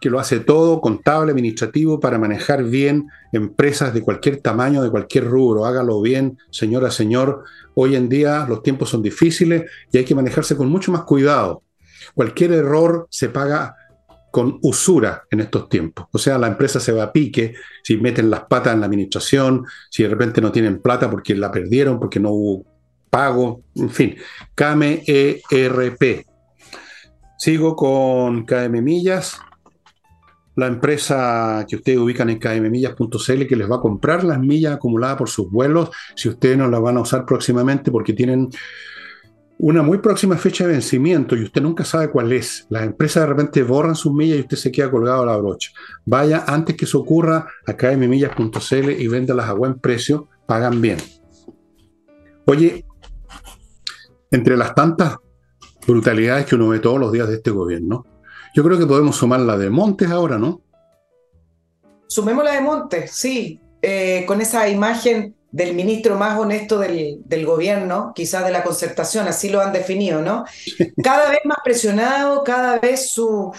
que lo hace todo, contable, administrativo, para manejar bien empresas de cualquier tamaño, de cualquier rubro. Hágalo bien, señora, señor. Hoy en día los tiempos son difíciles y hay que manejarse con mucho más cuidado. Cualquier error se paga con usura en estos tiempos. O sea, la empresa se va a pique si meten las patas en la administración, si de repente no tienen plata porque la perdieron, porque no hubo pago, en fin. KMERP. Sigo con KM Millas la empresa que ustedes ubican en kmmillas.cl que les va a comprar las millas acumuladas por sus vuelos si ustedes no las van a usar próximamente porque tienen una muy próxima fecha de vencimiento y usted nunca sabe cuál es. Las empresas de repente borran sus millas y usted se queda colgado a la brocha. Vaya antes que eso ocurra a kmmillas.cl y véndalas a buen precio, pagan bien. Oye, entre las tantas brutalidades que uno ve todos los días de este gobierno, yo creo que podemos sumar la de Montes ahora, ¿no? Sumemos la de Montes, sí, eh, con esa imagen del ministro más honesto del, gobierno, quizás de la concertación, así lo han definido, ¿no? Cada vez más presionado, cada vez su,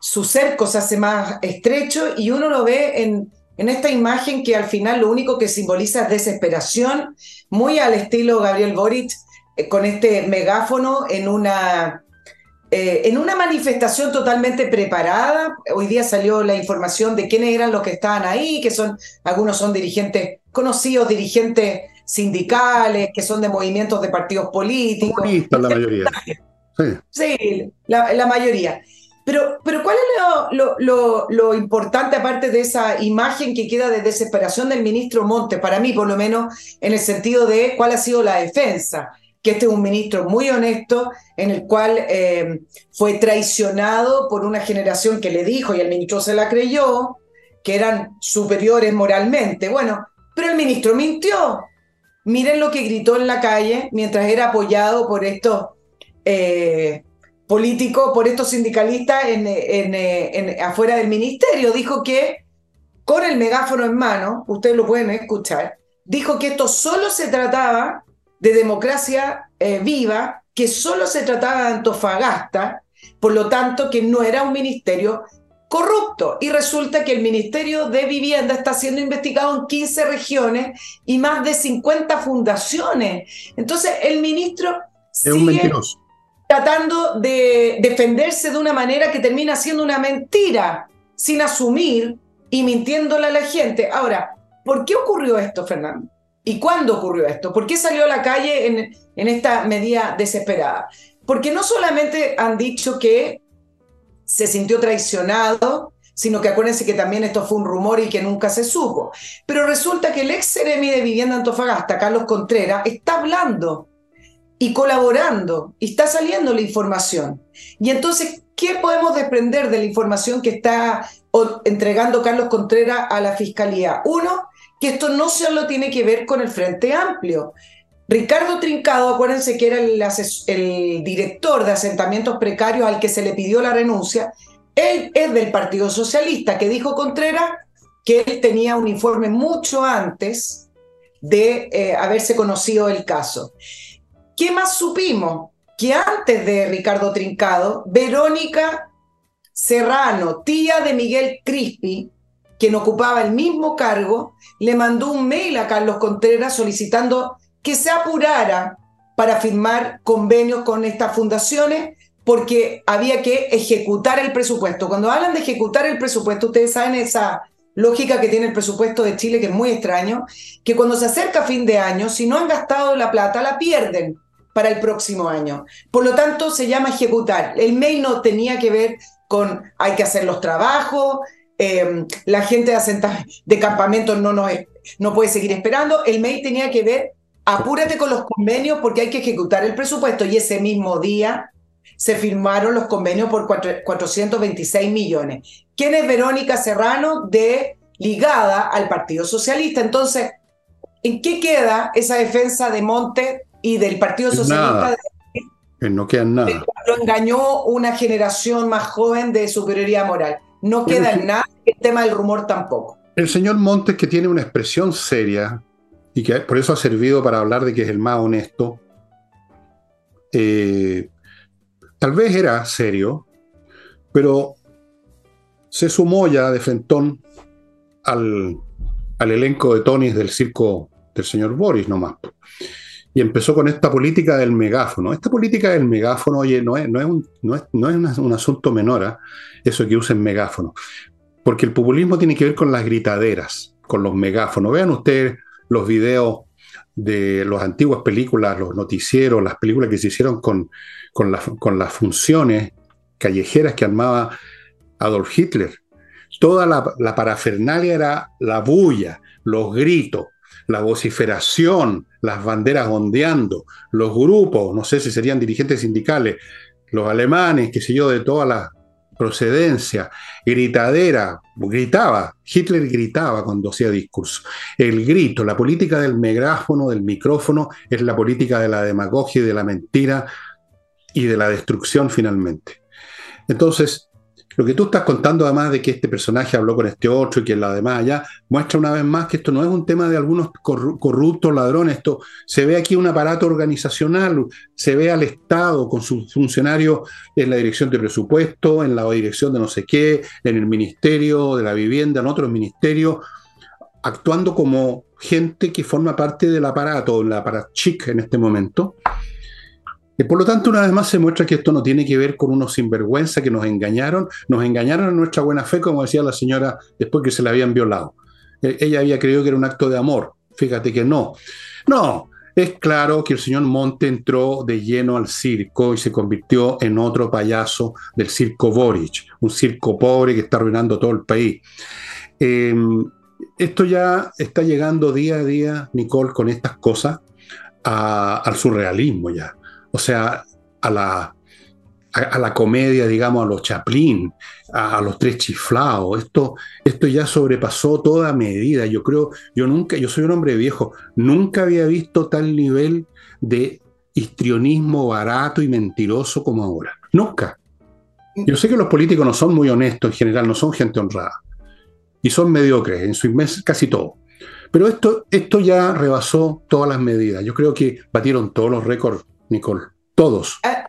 su cerco se hace más estrecho y uno lo ve en, en esta imagen que al final lo único que simboliza es desesperación, muy al estilo Gabriel Boric, eh, con este megáfono en una eh, en una manifestación totalmente preparada, hoy día salió la información de quiénes eran los que estaban ahí, que son, algunos son dirigentes conocidos, dirigentes sindicales, que son de movimientos de partidos políticos. la mayoría. Sí, la, mayoría. Pero, pero ¿cuál es lo, lo, lo, importante aparte de esa imagen que queda de desesperación del ministro Montes, para mí por lo menos, en el sentido de cuál ha sido la defensa? Que este es un ministro muy honesto, en el cual eh, fue traicionado por una generación que le dijo, y el ministro se la creyó, que eran superiores moralmente. Bueno, pero el ministro mintió. Miren lo que gritó en la calle mientras era apoyado por estos eh, políticos, por estos sindicalistas en, afuera del ministerio. Dijo que con el megáfono en mano, ustedes lo pueden escuchar, dijo que esto solo se trataba de democracia eh, viva, que solo se trataba de Antofagasta, por lo tanto que no era un ministerio corrupto. Y resulta que el Ministerio de Vivienda está siendo investigado en 15 regiones y más de 50 fundaciones. Entonces el ministro es un mentiroso. tratando de defenderse de una manera que termina siendo una mentira, sin asumir y mintiéndole a la gente. Ahora, ¿por qué ocurrió esto, Fernando? ¿Y cuándo ocurrió esto? ¿Por qué salió a la calle en, esta medida desesperada? Porque no solamente han dicho que se sintió traicionado, sino que acuérdense que también esto fue un rumor y que nunca se supo. Pero resulta que el ex Ceremi de Vivienda Antofagasta, Carlos Contreras, está hablando y colaborando y está saliendo la información. Y entonces, ¿qué podemos desprender de la información que está entregando Carlos Contreras a la Fiscalía? Uno, que esto no solo tiene que ver con el Frente Amplio. Ricardo Trincado, acuérdense que era el, director de asentamientos precarios al que se le pidió la renuncia, él es del Partido Socialista, que dijo Contreras que él tenía un informe mucho antes de eh, haberse conocido el caso. ¿Qué más supimos? Que antes de Ricardo Trincado, Verónica Serrano, tía de Miguel Crispi, quien ocupaba el mismo cargo, le mandó un mail a Carlos Contreras solicitando que se apurara para firmar convenios con estas fundaciones porque había que ejecutar el presupuesto. Cuando hablan de ejecutar el presupuesto, ustedes saben esa lógica que tiene el presupuesto de Chile, que es muy extraño, que cuando se acerca fin de año, si no han gastado la plata, la pierden para el próximo año. Por lo tanto, se llama ejecutar. El mail no tenía que ver con hay que hacer los trabajos, em, la gente de, de campamento no, no, no puede seguir esperando. El mail tenía que ver apúrate con los convenios porque hay que ejecutar el presupuesto y ese mismo día se firmaron los convenios por 426 millones. ¿Quién es Verónica Serrano de ligada al Partido Socialista? Entonces, ¿en qué queda esa defensa de Monte y del Partido Socialista? no queda nada. Lo engañó una generación más joven de superioridad moral. No queda en nada, el tema del rumor tampoco. El señor Montes, que tiene una expresión seria, y que por eso ha servido para hablar de que es el más honesto, eh, tal vez era serio, pero se sumó ya de frentón al, elenco de Tonys del circo del señor Boris nomás. Y empezó con esta política del megáfono. Esta política del megáfono, oye, no es, no es, un, no es, un asunto menor, ¿ah? eso que usen megáfono. Porque el populismo tiene que ver con las gritaderas, con los megáfonos. Vean ustedes los videos de las antiguas películas, los noticieros, las películas que se hicieron con, con, las funciones callejeras que armaba Adolf Hitler. Toda la, la, parafernalia era la bulla, los gritos, la vociferación, las banderas ondeando, los grupos, no sé si serían dirigentes sindicales, los alemanes, qué sé yo, de todas las procedencia, gritadera, gritaba, Hitler gritaba cuando hacía discurso. El grito, la política del megráfono, del micrófono, es la política de la demagogia y de la mentira y de la destrucción finalmente. Entonces, lo que tú estás contando, además de que este personaje habló con este otro y que la demás allá, muestra una vez más que esto no es un tema de algunos corruptos ladrones, esto se ve aquí un aparato organizacional, se ve al Estado con sus funcionarios en la dirección de presupuesto, en la dirección de no sé qué, en el Ministerio de la Vivienda, en otros ministerios, actuando como gente que forma parte del aparato, la aparato chic en este momento, y por lo tanto, una vez más se muestra que esto no tiene que ver con unos sinvergüenza que nos engañaron, nos engañaron en nuestra buena fe, como decía la señora después que se la habían violado. E, ella había creído que era un acto de amor, fíjate que no. No, es claro que el señor Monte entró de lleno al circo y se convirtió en otro payaso del circo Boric, un circo pobre que está arruinando todo el país. Em, esto ya está llegando día a día, Nicole, con estas cosas, al surrealismo ya o sea, a la, a, la comedia, digamos, a los Chaplin, a, los tres chiflados. Esto, esto ya sobrepasó toda medida. Yo creo, yo nunca, yo soy un hombre viejo, nunca había visto tal nivel de histrionismo barato y mentiroso como ahora. Nunca. Yo sé que los políticos no son muy honestos en general, no son gente honrada. y son mediocres en su inmensa, casi todo. Pero esto, esto ya rebasó todas las medidas. Yo creo que batieron todos los récords, Nicole. Todos. Ah,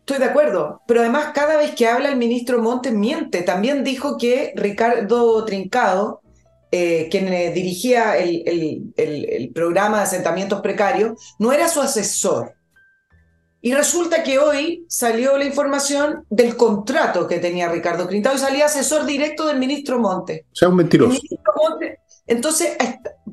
estoy de acuerdo. Pero además, cada vez que habla el ministro Montes miente. También dijo que Ricardo Trincado, eh, quien eh, dirigía el, el, programa de asentamientos precarios, no era su asesor. Y resulta que hoy salió la información del contrato que tenía Ricardo Trincado y salía asesor directo del ministro Montes. O sea, un mentiroso. Entonces,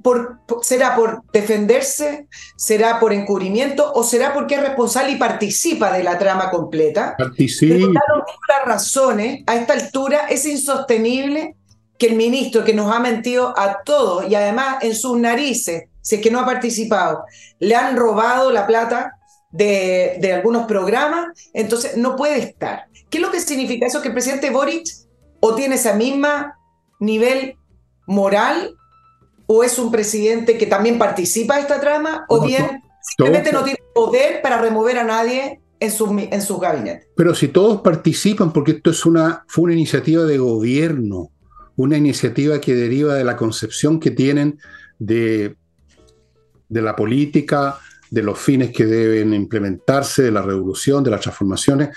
por, ¿será por defenderse? ¿Será por encubrimiento? ¿O será porque es responsable y participa de la trama completa? Participa. las razones, a esta altura es insostenible que el ministro que nos ha mentido a todos y además en sus narices, si es que no ha participado, le han robado la plata de, de algunos programas, entonces no puede estar. ¿Qué es lo que significa eso? Que el presidente Boric o tiene ese mismo nivel moral o es un presidente que también participa de esta trama, o bien simplemente no tiene poder para remover a nadie en sus, en sus gabinetes. Pero si todos participan, porque esto es una, fue una iniciativa de gobierno, una iniciativa que deriva de la concepción que tienen de, de la política, de los fines que deben implementarse, de la revolución, de las transformaciones.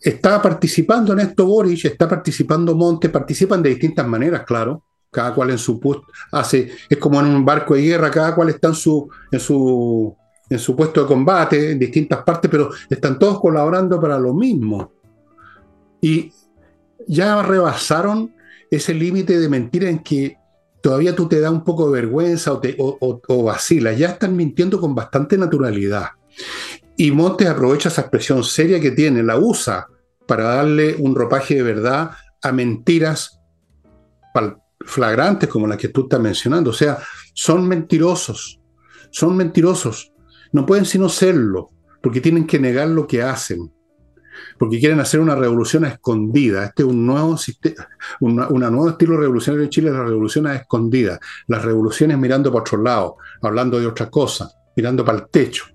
Está participando en esto Boris, está participando Monte, participan de distintas maneras, claro cada cual en su puesto hace, es como en un barco de guerra, cada cual está en su, en su, en su puesto de combate, en distintas partes, pero están todos colaborando para lo mismo. Y ya rebasaron ese límite de mentira en que todavía tú te da un poco de vergüenza o, te, vacilas, ya están mintiendo con bastante naturalidad. Y Montes aprovecha esa expresión seria que tiene, la usa para darle un ropaje de verdad a mentiras flagrantes como las que tú estás mencionando. O sea, son mentirosos, son mentirosos. No pueden sino serlo, porque tienen que negar lo que hacen, porque quieren hacer una revolución a escondida. Este es un nuevo, sistema, una, estilo revolucionario en Chile, la revolución a escondida. Las revoluciones mirando para otro lado, hablando de otra cosa, mirando para el techo.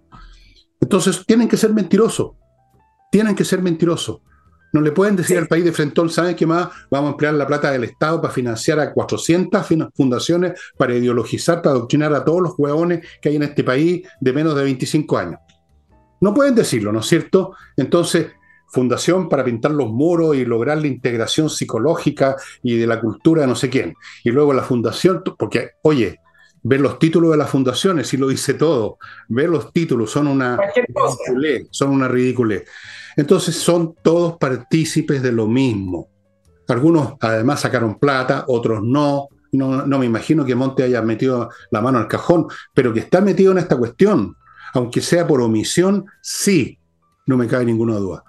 Entonces, tienen que ser mentirosos, tienen que ser mentirosos. No le pueden decir al país de Frentón, ¿saben qué más? Vamos a emplear la plata del Estado para financiar a 400 fundaciones, para ideologizar, para adoctrinar a todos los huevones que hay en este país de menos de 25 años. No pueden decirlo, ¿no es cierto? Entonces, fundación para pintar los muros y lograr la integración psicológica y de la cultura de no sé quién. Y luego la fundación, porque, oye, ver los títulos de las fundaciones, y lo dice todo, ver los títulos son una ridiculez, son una ridiculez. Entonces son todos partícipes de lo mismo. Algunos además sacaron plata, otros no. No, no me imagino que Monte haya metido la mano al cajón, pero que está metido en esta cuestión, aunque sea por omisión, sí, no me cabe ninguna duda.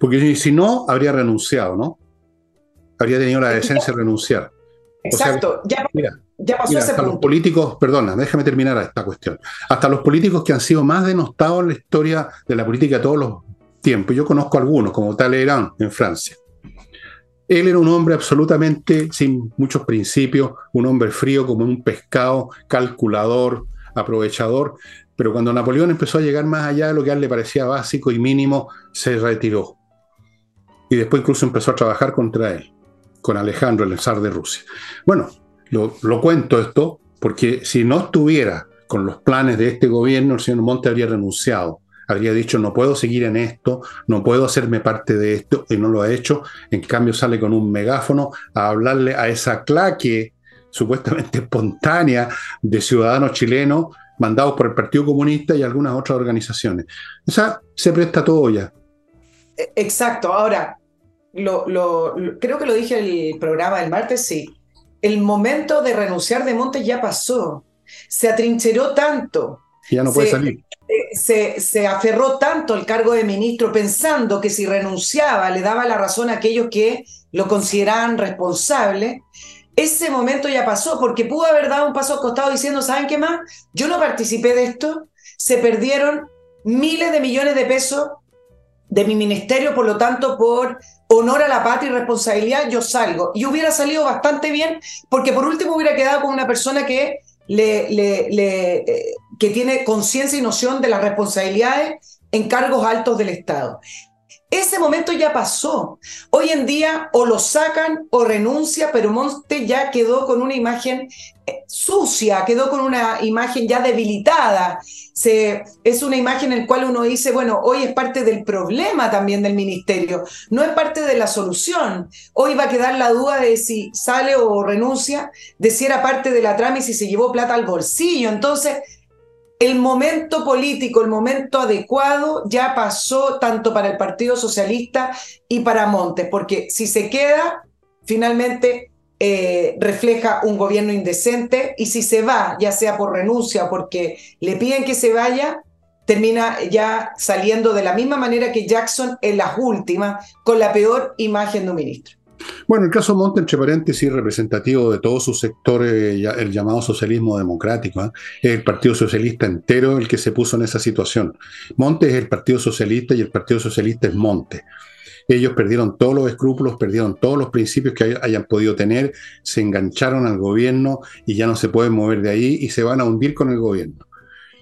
Porque si no, habría renunciado, ¿no? Habría tenido la decencia de renunciar. Exacto, ya, ya, pasó ese hasta los políticos, perdona, déjame terminar esta cuestión. Hasta los políticos que han sido más denostados en la historia de la política todos los tiempo. Yo conozco algunos, como Talleyrand en Francia. Él era un hombre absolutamente sin muchos principios, un hombre frío como un pescado, calculador, aprovechador, pero cuando Napoleón empezó a llegar más allá de lo que a él le parecía básico y mínimo, se retiró. Y después incluso empezó a trabajar contra él, con Alejandro, el zar de Rusia. Bueno, lo, lo cuento esto porque si no estuviera con los planes de este gobierno, el señor Monte habría renunciado habría dicho, no puedo seguir en esto, no puedo hacerme parte de esto, y no lo ha hecho. En cambio, sale con un megáfono a hablarle a esa claque supuestamente espontánea de ciudadanos chilenos mandados por el Partido Comunista y algunas otras organizaciones. O sea, se presta todo ya. E, exacto. Ahora, lo, creo que lo dije el programa del martes, sí. El momento de renunciar de Montes ya pasó. Se atrincheró tanto. Ya no puede salir se, aferró tanto al cargo de ministro pensando que si renunciaba le daba la razón a aquellos que lo consideraban responsable, ese momento ya pasó porque pudo haber dado un paso al costado diciendo, ¿saben qué más? Yo no participé de esto, se perdieron miles de millones de pesos de mi ministerio, por lo tanto, por honor a la patria y responsabilidad, yo salgo. Y hubiera salido bastante bien, porque por último hubiera quedado con una persona que le, le, eh, que tiene conciencia y noción de las responsabilidades en cargos altos del Estado. Ese momento ya pasó. Hoy en día o lo sacan o renuncia, pero Monte ya quedó con una imagen eh, sucia, quedó con una imagen ya debilitada. Es una imagen en la cual uno dice, bueno, hoy es parte del problema también del ministerio, no es parte de la solución. Hoy va a quedar la duda de si sale o renuncia, de si era parte de la trama y si se llevó plata al bolsillo. Entonces, el momento político, el momento adecuado ya pasó tanto para el Partido Socialista y para Montes, porque si se queda, finalmente eh, refleja un gobierno indecente y si se va, ya sea por renuncia porque le piden que se vaya, termina ya saliendo de la misma manera que Jackson en las últimas, con la peor imagen de un ministro. Bueno, el caso Monte, entre paréntesis, representativo de todos sus sectores, el llamado socialismo democrático, ¿eh? es el Partido Socialista entero el que se puso en esa situación. Monte es el Partido Socialista y el Partido Socialista es Monte. Ellos perdieron todos los escrúpulos, perdieron todos los principios que hayan podido tener, se engancharon al gobierno y ya no se pueden mover de ahí y se van a hundir con el gobierno.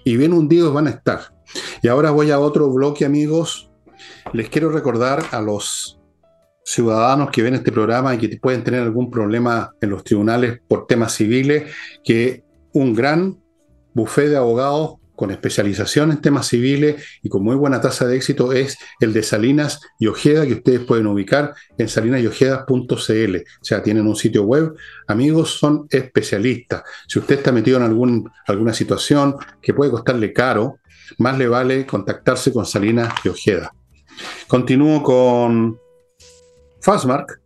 Y bien hundidos van a estar. Y ahora voy a otro bloque, amigos. Les quiero recordar a los ciudadanos que ven este programa y que pueden tener algún problema en los tribunales por temas civiles, que un gran bufé de abogados con especialización en temas civiles y con muy buena tasa de éxito es el de Salinas y Ojeda, que ustedes pueden ubicar en salinasyojeda.cl. O sea, tienen un sitio web. Amigos, son especialistas. Si usted está metido en algún, alguna situación que puede costarle caro, más le vale contactarse con Salinas y Ojeda. Continúo con Fastmark,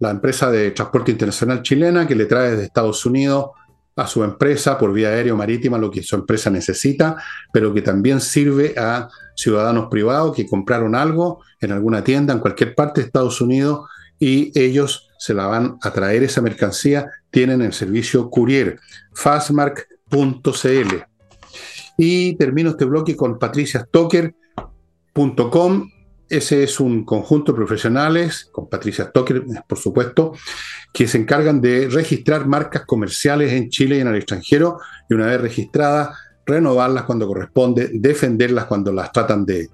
la empresa de transporte internacional chilena que le trae desde Estados Unidos a su empresa por vía aérea o marítima lo que su empresa necesita, pero que también sirve a ciudadanos privados que compraron algo en alguna tienda en cualquier parte de Estados Unidos y ellos se la van a traer esa mercancía, tienen el servicio courier, fastmark.cl. Y termino este bloque con patriciastocker.com ese es un conjunto de profesionales, con Patricia Stocker, por supuesto, que se encargan de registrar marcas comerciales en Chile y en el extranjero, y una vez registradas, renovarlas cuando corresponde, defenderlas cuando las tratan de,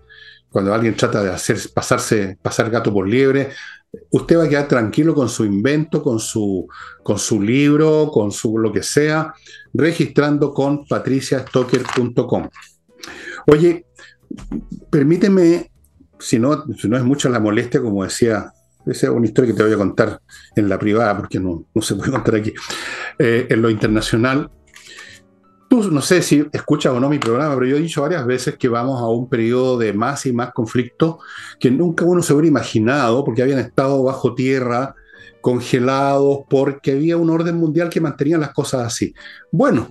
cuando alguien trata de hacer pasarse, pasar gato por liebre. Usted va a quedar tranquilo con su invento, con su, con su libro, con su lo que sea, registrando con patriciastocker.com. Oye, permíteme si no, no es mucho la molestia, como decía, esa es una historia que te voy a contar en la privada, porque no, no se puede contar aquí, eh, en lo internacional. Tú no sé si escuchas o no mi programa, pero yo he dicho varias veces que vamos a un periodo de más y más conflictos que nunca uno se hubiera imaginado, porque habían estado bajo tierra, congelados, porque había un orden mundial que mantenía las cosas así. Bueno,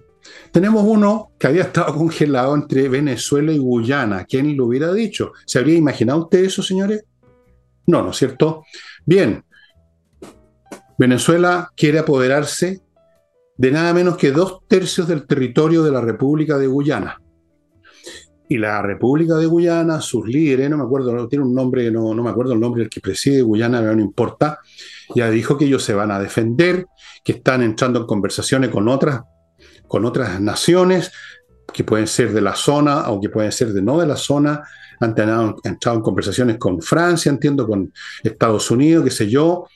tenemos uno que había estado congelado entre Venezuela y Guyana. ¿Quién lo hubiera dicho? ¿Se habría imaginado usted eso, señores? No, ¿no es cierto? Bien, Venezuela quiere apoderarse de nada menos que dos tercios del territorio de la República de Guyana. Y la República de Guyana, sus líderes, no me acuerdo, tiene un nombre, no, no me acuerdo el nombre del que preside Guyana, no importa, ya dijo que ellos se van a defender, que están entrando en conversaciones con otras con otras naciones que pueden ser de la zona o que pueden ser de no de la zona. Han, entrado en conversaciones con Francia, entiendo, con Estados Unidos, qué sé yo.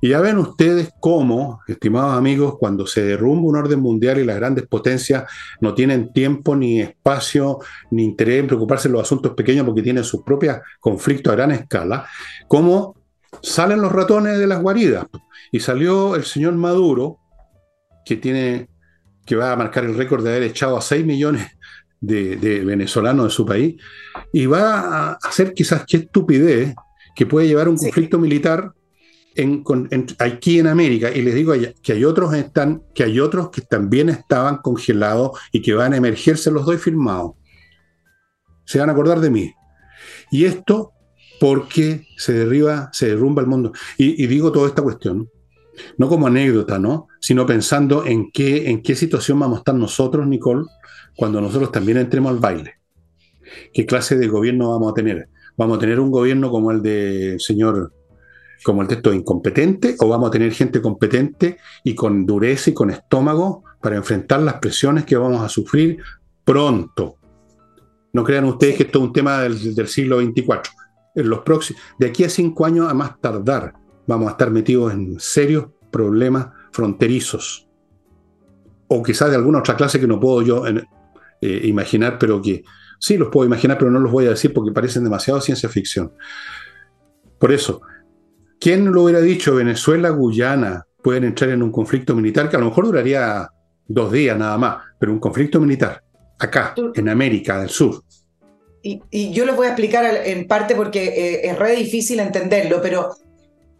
Y ya ven ustedes cómo, estimados amigos, cuando se derrumba un orden mundial y las grandes potencias no tienen tiempo, ni espacio, ni interés en preocuparse de los asuntos pequeños porque tienen sus propios conflictos a gran escala, cómo salen los ratones de las guaridas. Y salió el señor Maduro, que tiene que va a marcar el récord de haber echado a 6 millones de, venezolanos de su país, y va a hacer quizás qué estupidez que puede llevar un conflicto militar en, aquí en América. Y les digo que hay otros están, que hay otros que también estaban congelados y que van a emergerse, los doy firmados. Se van a acordar de mí. Y esto porque se derriba, se derrumba el mundo. Y, y digo toda esta cuestión no como anécdota, ¿no? Sino pensando en qué, en qué situación vamos a estar nosotros, Nicole, cuando nosotros también entremos al baile. ¿Qué clase de gobierno vamos a tener? ¿Vamos a tener un gobierno como el del señor, como el texto incompetente, o vamos a tener gente competente y con dureza y con estómago para enfrentar las presiones que vamos a sufrir pronto? No crean ustedes que esto es un tema del, del siglo XXIV. en los próximos, de aquí a cinco años a más tardar, vamos a estar metidos en serios problemas fronterizos. O quizás de alguna otra clase que no puedo yo eh, imaginar, pero que sí los puedo imaginar, pero no los voy a decir porque parecen demasiado ciencia ficción. Por eso, ¿quién lo hubiera dicho? Venezuela, Guyana pueden entrar en un conflicto militar que a lo mejor duraría dos días nada más, pero un conflicto militar acá, en América del Sur. Y, yo les voy a explicar en parte porque eh, es re difícil entenderlo, pero,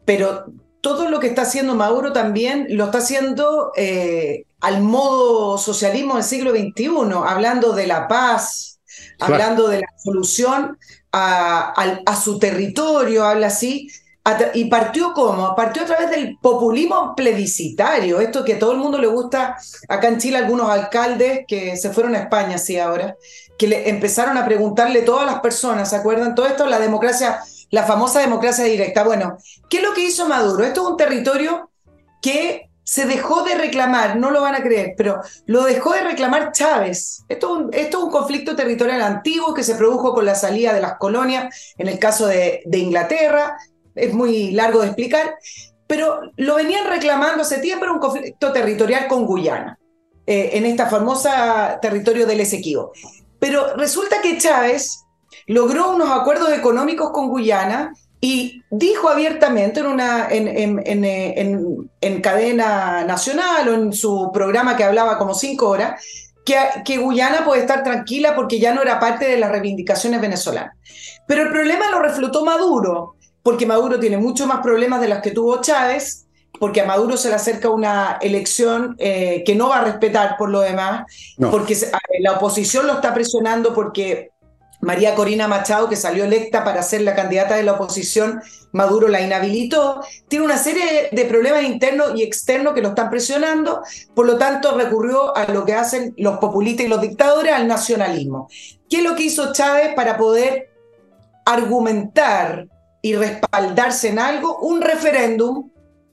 pero todo lo que está haciendo Maduro también lo está haciendo eh, al modo socialismo del siglo XXI, hablando de la paz, hablando de la solución a, a, su territorio, habla así. ¿Y partió cómo? Partió a través del populismo plebiscitario, esto que a todo el mundo le gusta, acá en Chile algunos alcaldes que se fueron a España, sí, ahora, que le empezaron a preguntarle todas las personas, ¿se acuerdan? Todo esto, la democracia, la famosa democracia directa. Bueno, ¿qué es lo que hizo Maduro? Esto es un territorio que se dejó de reclamar, no lo van a creer, pero lo dejó de reclamar Chávez. Esto, esto es un conflicto territorial antiguo que se produjo con la salida de las colonias, en el caso de, de Inglaterra, es muy largo de explicar, pero lo venían reclamando hace tiempo, un conflicto territorial con Guyana, eh, en esta famosa territorio del Esequibo. Pero resulta que Chávez logró unos acuerdos económicos con Guyana y dijo abiertamente en, una, en, en, en, cadena nacional o en su programa que hablaba como cinco horas, que, que, Guyana puede estar tranquila porque ya no era parte de las reivindicaciones venezolanas. Pero el problema lo reflotó Maduro, porque Maduro tiene muchos más problemas de los que tuvo Chávez, porque a Maduro se le acerca una elección eh, que no va a respetar por lo demás, porque la oposición lo está presionando porque María Corina Machado, que salió electa para ser la candidata de la oposición, Maduro la inhabilitó. Tiene una serie de problemas internos y externos que lo están presionando, por lo tanto recurrió a lo que hacen los populistas y los dictadores, al nacionalismo. ¿Qué es lo que hizo Chávez para poder argumentar y respaldarse en algo, un referéndum,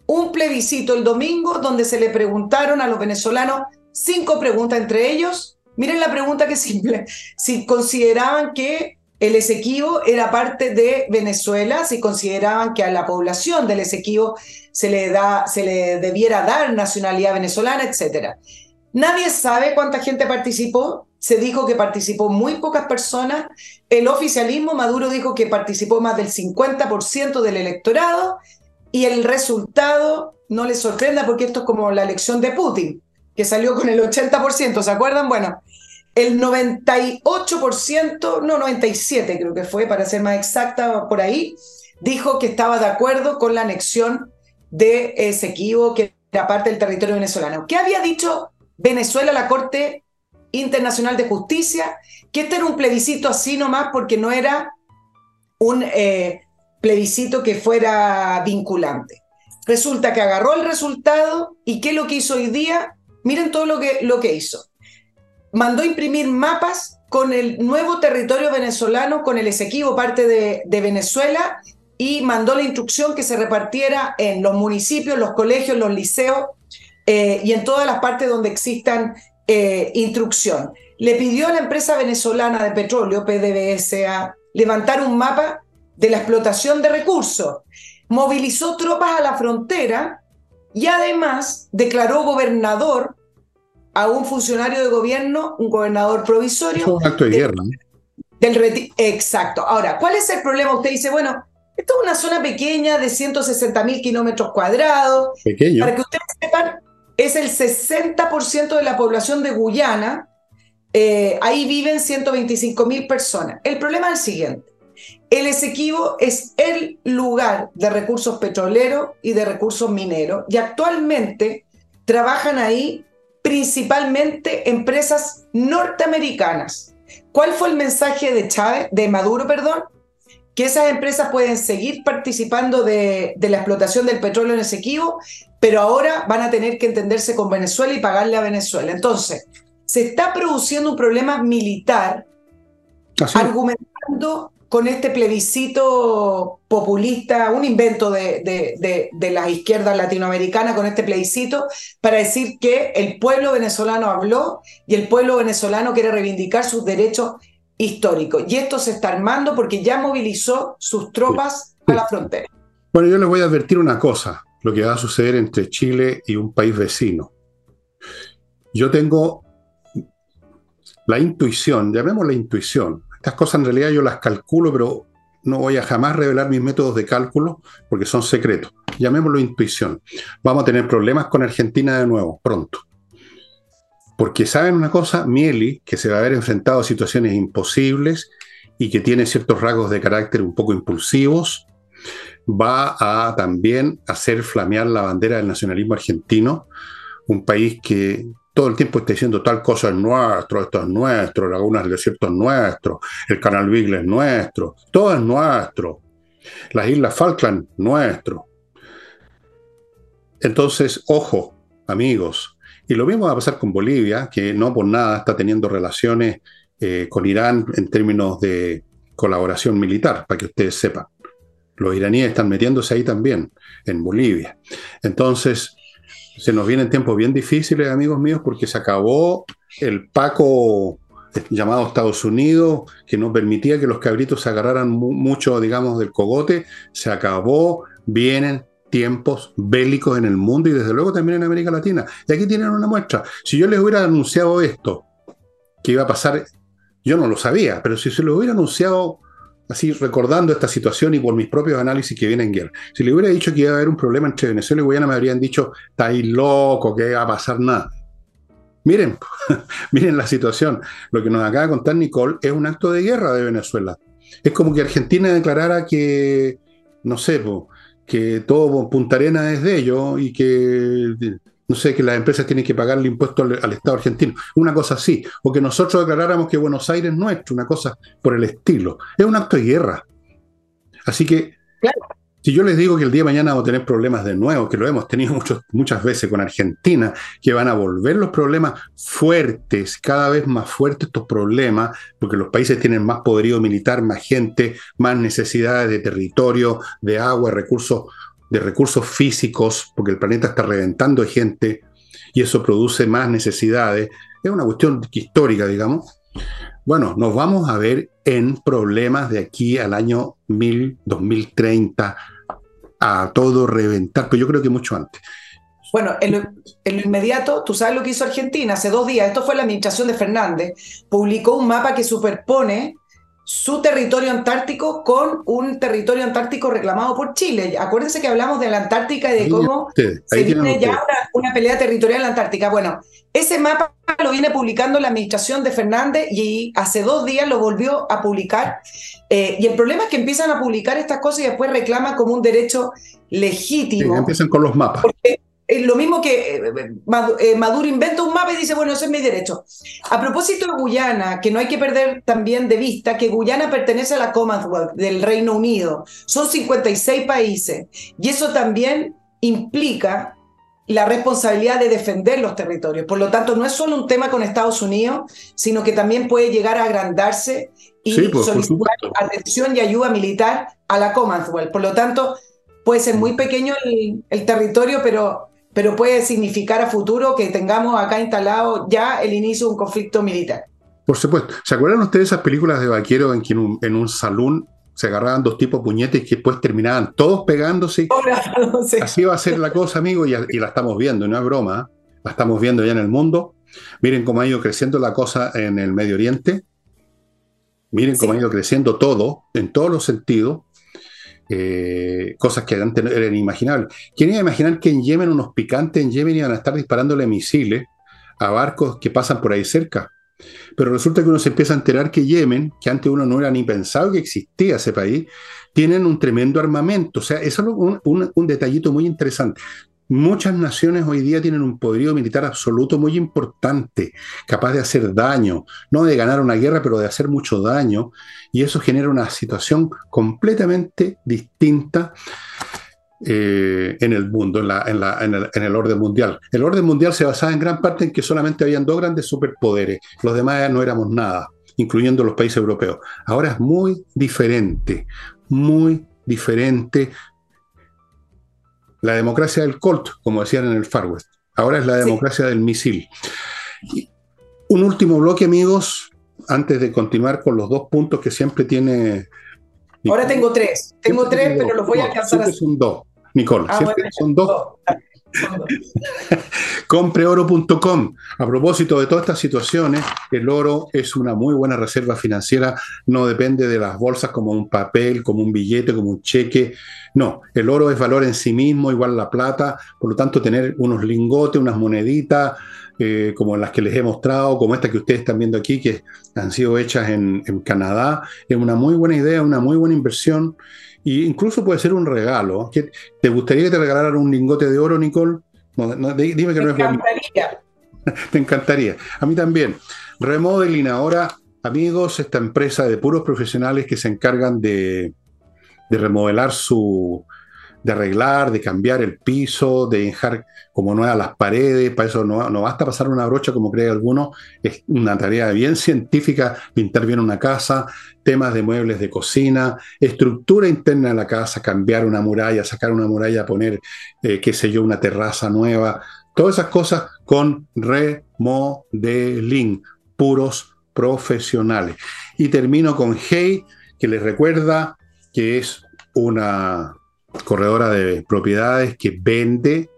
un plebiscito el domingo donde se le preguntaron a los venezolanos cinco preguntas entre ellos. Miren la pregunta que simple, si consideraban que el Esequibo era parte de Venezuela, si consideraban que a la población del Esequibo se le, da, se le debiera dar nacionalidad venezolana, etc. Nadie sabe cuánta gente participó, se dijo que participó muy pocas personas. El oficialismo, Maduro dijo que participó más del 50% del electorado y el resultado no le sorprenda porque esto es como la elección de Putin, que salió con el 80%, ¿se acuerdan? Bueno, el 98%, no 97 creo que fue, para ser más exacta por ahí, dijo que estaba de acuerdo con la anexión de Esequibo, que era parte del territorio venezolano. ¿Qué había dicho Venezuela la Corte Internacional de Justicia, que este era un plebiscito así nomás porque no era un eh, plebiscito que fuera vinculante. Resulta que agarró el resultado y ¿qué es lo que hizo hoy día? Miren todo lo que, lo que hizo. Mandó imprimir mapas con el nuevo territorio venezolano, con el Esequibo, parte de, Venezuela, y mandó la instrucción que se repartiera en los municipios, los colegios, los liceos eh, y en todas las partes donde existan eh, instrucción. Le pidió a la empresa venezolana de petróleo, PDVSA, levantar un mapa de la explotación de recursos. Movilizó tropas a la frontera y además declaró gobernador a un funcionario de gobierno, un gobernador provisorio. un acto de guerra. Del Exacto. Ahora, ¿cuál es el problema? Usted dice, bueno, esto es una zona pequeña de 160 mil kilómetros cuadrados. Pequeño. Para que ustedes sepan, es el 60% de la población de Guyana. Eh, ahí viven 125 mil personas. El problema es el siguiente. El Esequibo es el lugar de recursos petroleros y de recursos mineros y actualmente trabajan ahí principalmente empresas norteamericanas. ¿Cuál fue el mensaje de Chávez, de Maduro, perdón? Que esas empresas pueden seguir participando de, de la explotación del petróleo en Esequibo pero ahora van a tener que entenderse con Venezuela y pagarle a Venezuela. Entonces, se está produciendo un problema militar argumentando con este plebiscito populista, un invento de, de, de, las izquierdas latinoamericanas con este plebiscito, para decir que el pueblo venezolano habló y el pueblo venezolano quiere reivindicar sus derechos histórico. Y esto se está armando porque ya movilizó sus tropas a la frontera. Bueno, yo les voy a advertir una cosa, lo que va a suceder entre Chile y un país vecino. Yo tengo la intuición, llamémosla intuición. Estas cosas en realidad yo las calculo, pero no voy a jamás revelar mis métodos de cálculo porque son secretos. Llamémoslo intuición. Vamos a tener problemas con Argentina de nuevo, pronto. Porque saben una cosa, Mieli, que se va a haber enfrentado a situaciones imposibles y que tiene ciertos rasgos de carácter un poco impulsivos, va a también hacer flamear la bandera del nacionalismo argentino, un país que todo el tiempo está diciendo tal cosa es nuestro, esto es nuestro, Lagunas del Desierto es nuestro, el Canal Beagle es nuestro, todo es nuestro, las Islas Falkland, nuestro. Entonces, ojo, amigos, y lo mismo va a pasar con Bolivia, que no por nada está teniendo relaciones eh, con Irán en términos de colaboración militar, para que ustedes sepan. Los iraníes están metiéndose ahí también, en Bolivia. Entonces, se nos vienen tiempos bien difíciles, amigos míos, porque se acabó el Paco eh, llamado Estados Unidos, que no permitía que los cabritos se agarraran mucho, digamos, del cogote, se acabó, vienen tiempos bélicos en el mundo y desde luego también en América Latina. Y aquí tienen una muestra. Si yo les hubiera anunciado esto, que iba a pasar, yo no lo sabía, pero si se lo hubiera anunciado así recordando esta situación y por mis propios análisis que vienen en guerra. Si le hubiera dicho que iba a haber un problema entre Venezuela y Guyana, me habrían dicho, está ahí loco, que va a pasar nada. Miren, miren la situación. Lo que nos acaba de contar Nicole es un acto de guerra de Venezuela. Es como que Argentina declarara que, no sé, que todo Punta Arena es de ellos y que no sé, que las empresas tienen que pagar el impuesto al, Estado argentino, una cosa así, o que nosotros declaráramos que Buenos Aires es nuestro, una cosa por el estilo. Es un acto de guerra. Así que, si yo les digo que el día de mañana vamos a tener problemas de nuevo, que lo hemos tenido muchas veces con Argentina, que van a volver los problemas fuertes, cada vez más fuertes estos problemas, porque los países tienen más poderío militar, más gente, más necesidades de territorio, de agua, recursos de recursos físicos, porque el planeta está reventando de gente y eso produce más necesidades. Es una cuestión histórica, digamos. Bueno, nos vamos a ver en problemas de aquí al año 1000, 2030, a todo reventar, pero yo creo que mucho antes. Bueno, en lo, en lo, inmediato, tú sabes lo que hizo Argentina hace dos días, esto fue la administración de Fernández, publicó un mapa que superpone su territorio antártico con un territorio antártico reclamado por Chile. Acuérdense que hablamos de la Antártica y de cómo se viene ya una, pelea territorial en la Antártica. Bueno, ese mapa lo viene publicando la administración de Fernández y hace dos días lo volvió a publicar. Eh, y el problema es que empiezan a publicar estas cosas y después reclaman como un derecho legítimo. empiezan con los mapas lo mismo que eh, eh, Maduro inventa un mapa y dice, bueno, eso es mi derecho. A propósito de Guyana, que no hay que perder también de vista que Guyana pertenece a la Commonwealth del Reino Unido. Son 56 países y eso también implica la responsabilidad de defender los territorios. Por lo tanto, no es solo un tema con Estados Unidos, sino que también puede llegar a agrandarse y pues, solicitar atención y ayuda militar a la Commonwealth. Por lo tanto, puede ser muy pequeño el, el territorio, pero pero puede significar a futuro que tengamos acá instalado ya el inicio de un conflicto militar. Por supuesto. ¿Se acuerdan ustedes esas películas de vaquero en que en un, salón se agarraban dos tipos puñetes y que después terminaban todos pegándose? Así va a ser la cosa, amigo, y, la estamos viendo, no es broma, la estamos viendo ya en el mundo. Miren cómo ha ido creciendo la cosa en el Medio Oriente. Miren cómo ha ido creciendo todo, en todos los sentidos. Eh, cosas que antes eran inimaginables. ¿Quién iba a imaginar que en Yemen unos picantes en Yemen iban a estar disparándole misiles a barcos que pasan por ahí cerca? Pero resulta que uno se empieza a enterar que Yemen, que antes uno no era ni pensado que existía ese país, tienen un tremendo armamento. O sea, eso es un, un detallito muy interesante. Muchas naciones hoy día tienen un poderío militar absoluto muy importante, capaz de hacer daño, no de ganar una guerra, pero de hacer mucho daño, y eso genera una situación completamente distinta eh, en el mundo, en, el, en, el, orden mundial. El orden mundial se basaba en gran parte en que solamente habían dos grandes superpoderes, los demás no éramos nada, incluyendo los países europeos. Ahora es muy diferente, muy diferente la democracia del Colt, como decían en el Far West. Ahora es la democracia del misil. un último bloque, amigos. antes de continuar con los dos puntos que siempre tiene. Ahora tengo tres. Tengo tres, pero los voy a alcanzar. Siempre son dos, Nicole. Ah, siempre son dos. Compreoro.com. A propósito de todas estas situaciones, el oro es una muy buena reserva financiera, no depende de las bolsas como un papel, como un billete, como un cheque. No, el oro es valor en sí mismo, igual la plata, por lo tanto tener unos lingotes, unas moneditas, eh, como las que les he mostrado, como esta que ustedes están viendo aquí, que han sido hechas en, en Canadá, es una muy buena idea, una muy buena inversión. E incluso puede ser un regalo. ¿Te gustaría que te regalaran un lingote de oro, Nicole? dime que no es encantaría. Te encantaría. A mí también. Remodeling ahora, amigos, esta empresa de puros profesionales que se encargan de, de remodelar su, de arreglar, de cambiar el piso, de dejar como nuevas las paredes, para eso no, no, basta pasar una brocha como cree alguno, es una tarea bien científica, pintar bien una casa, temas de muebles de cocina, estructura interna de la casa, cambiar una muralla, sacar una muralla, poner, eh, qué sé yo, una terraza nueva, todas esas cosas con remodeling, puros profesionales. Y termino con Hey, que les recuerda que es una corredora de propiedades que vende.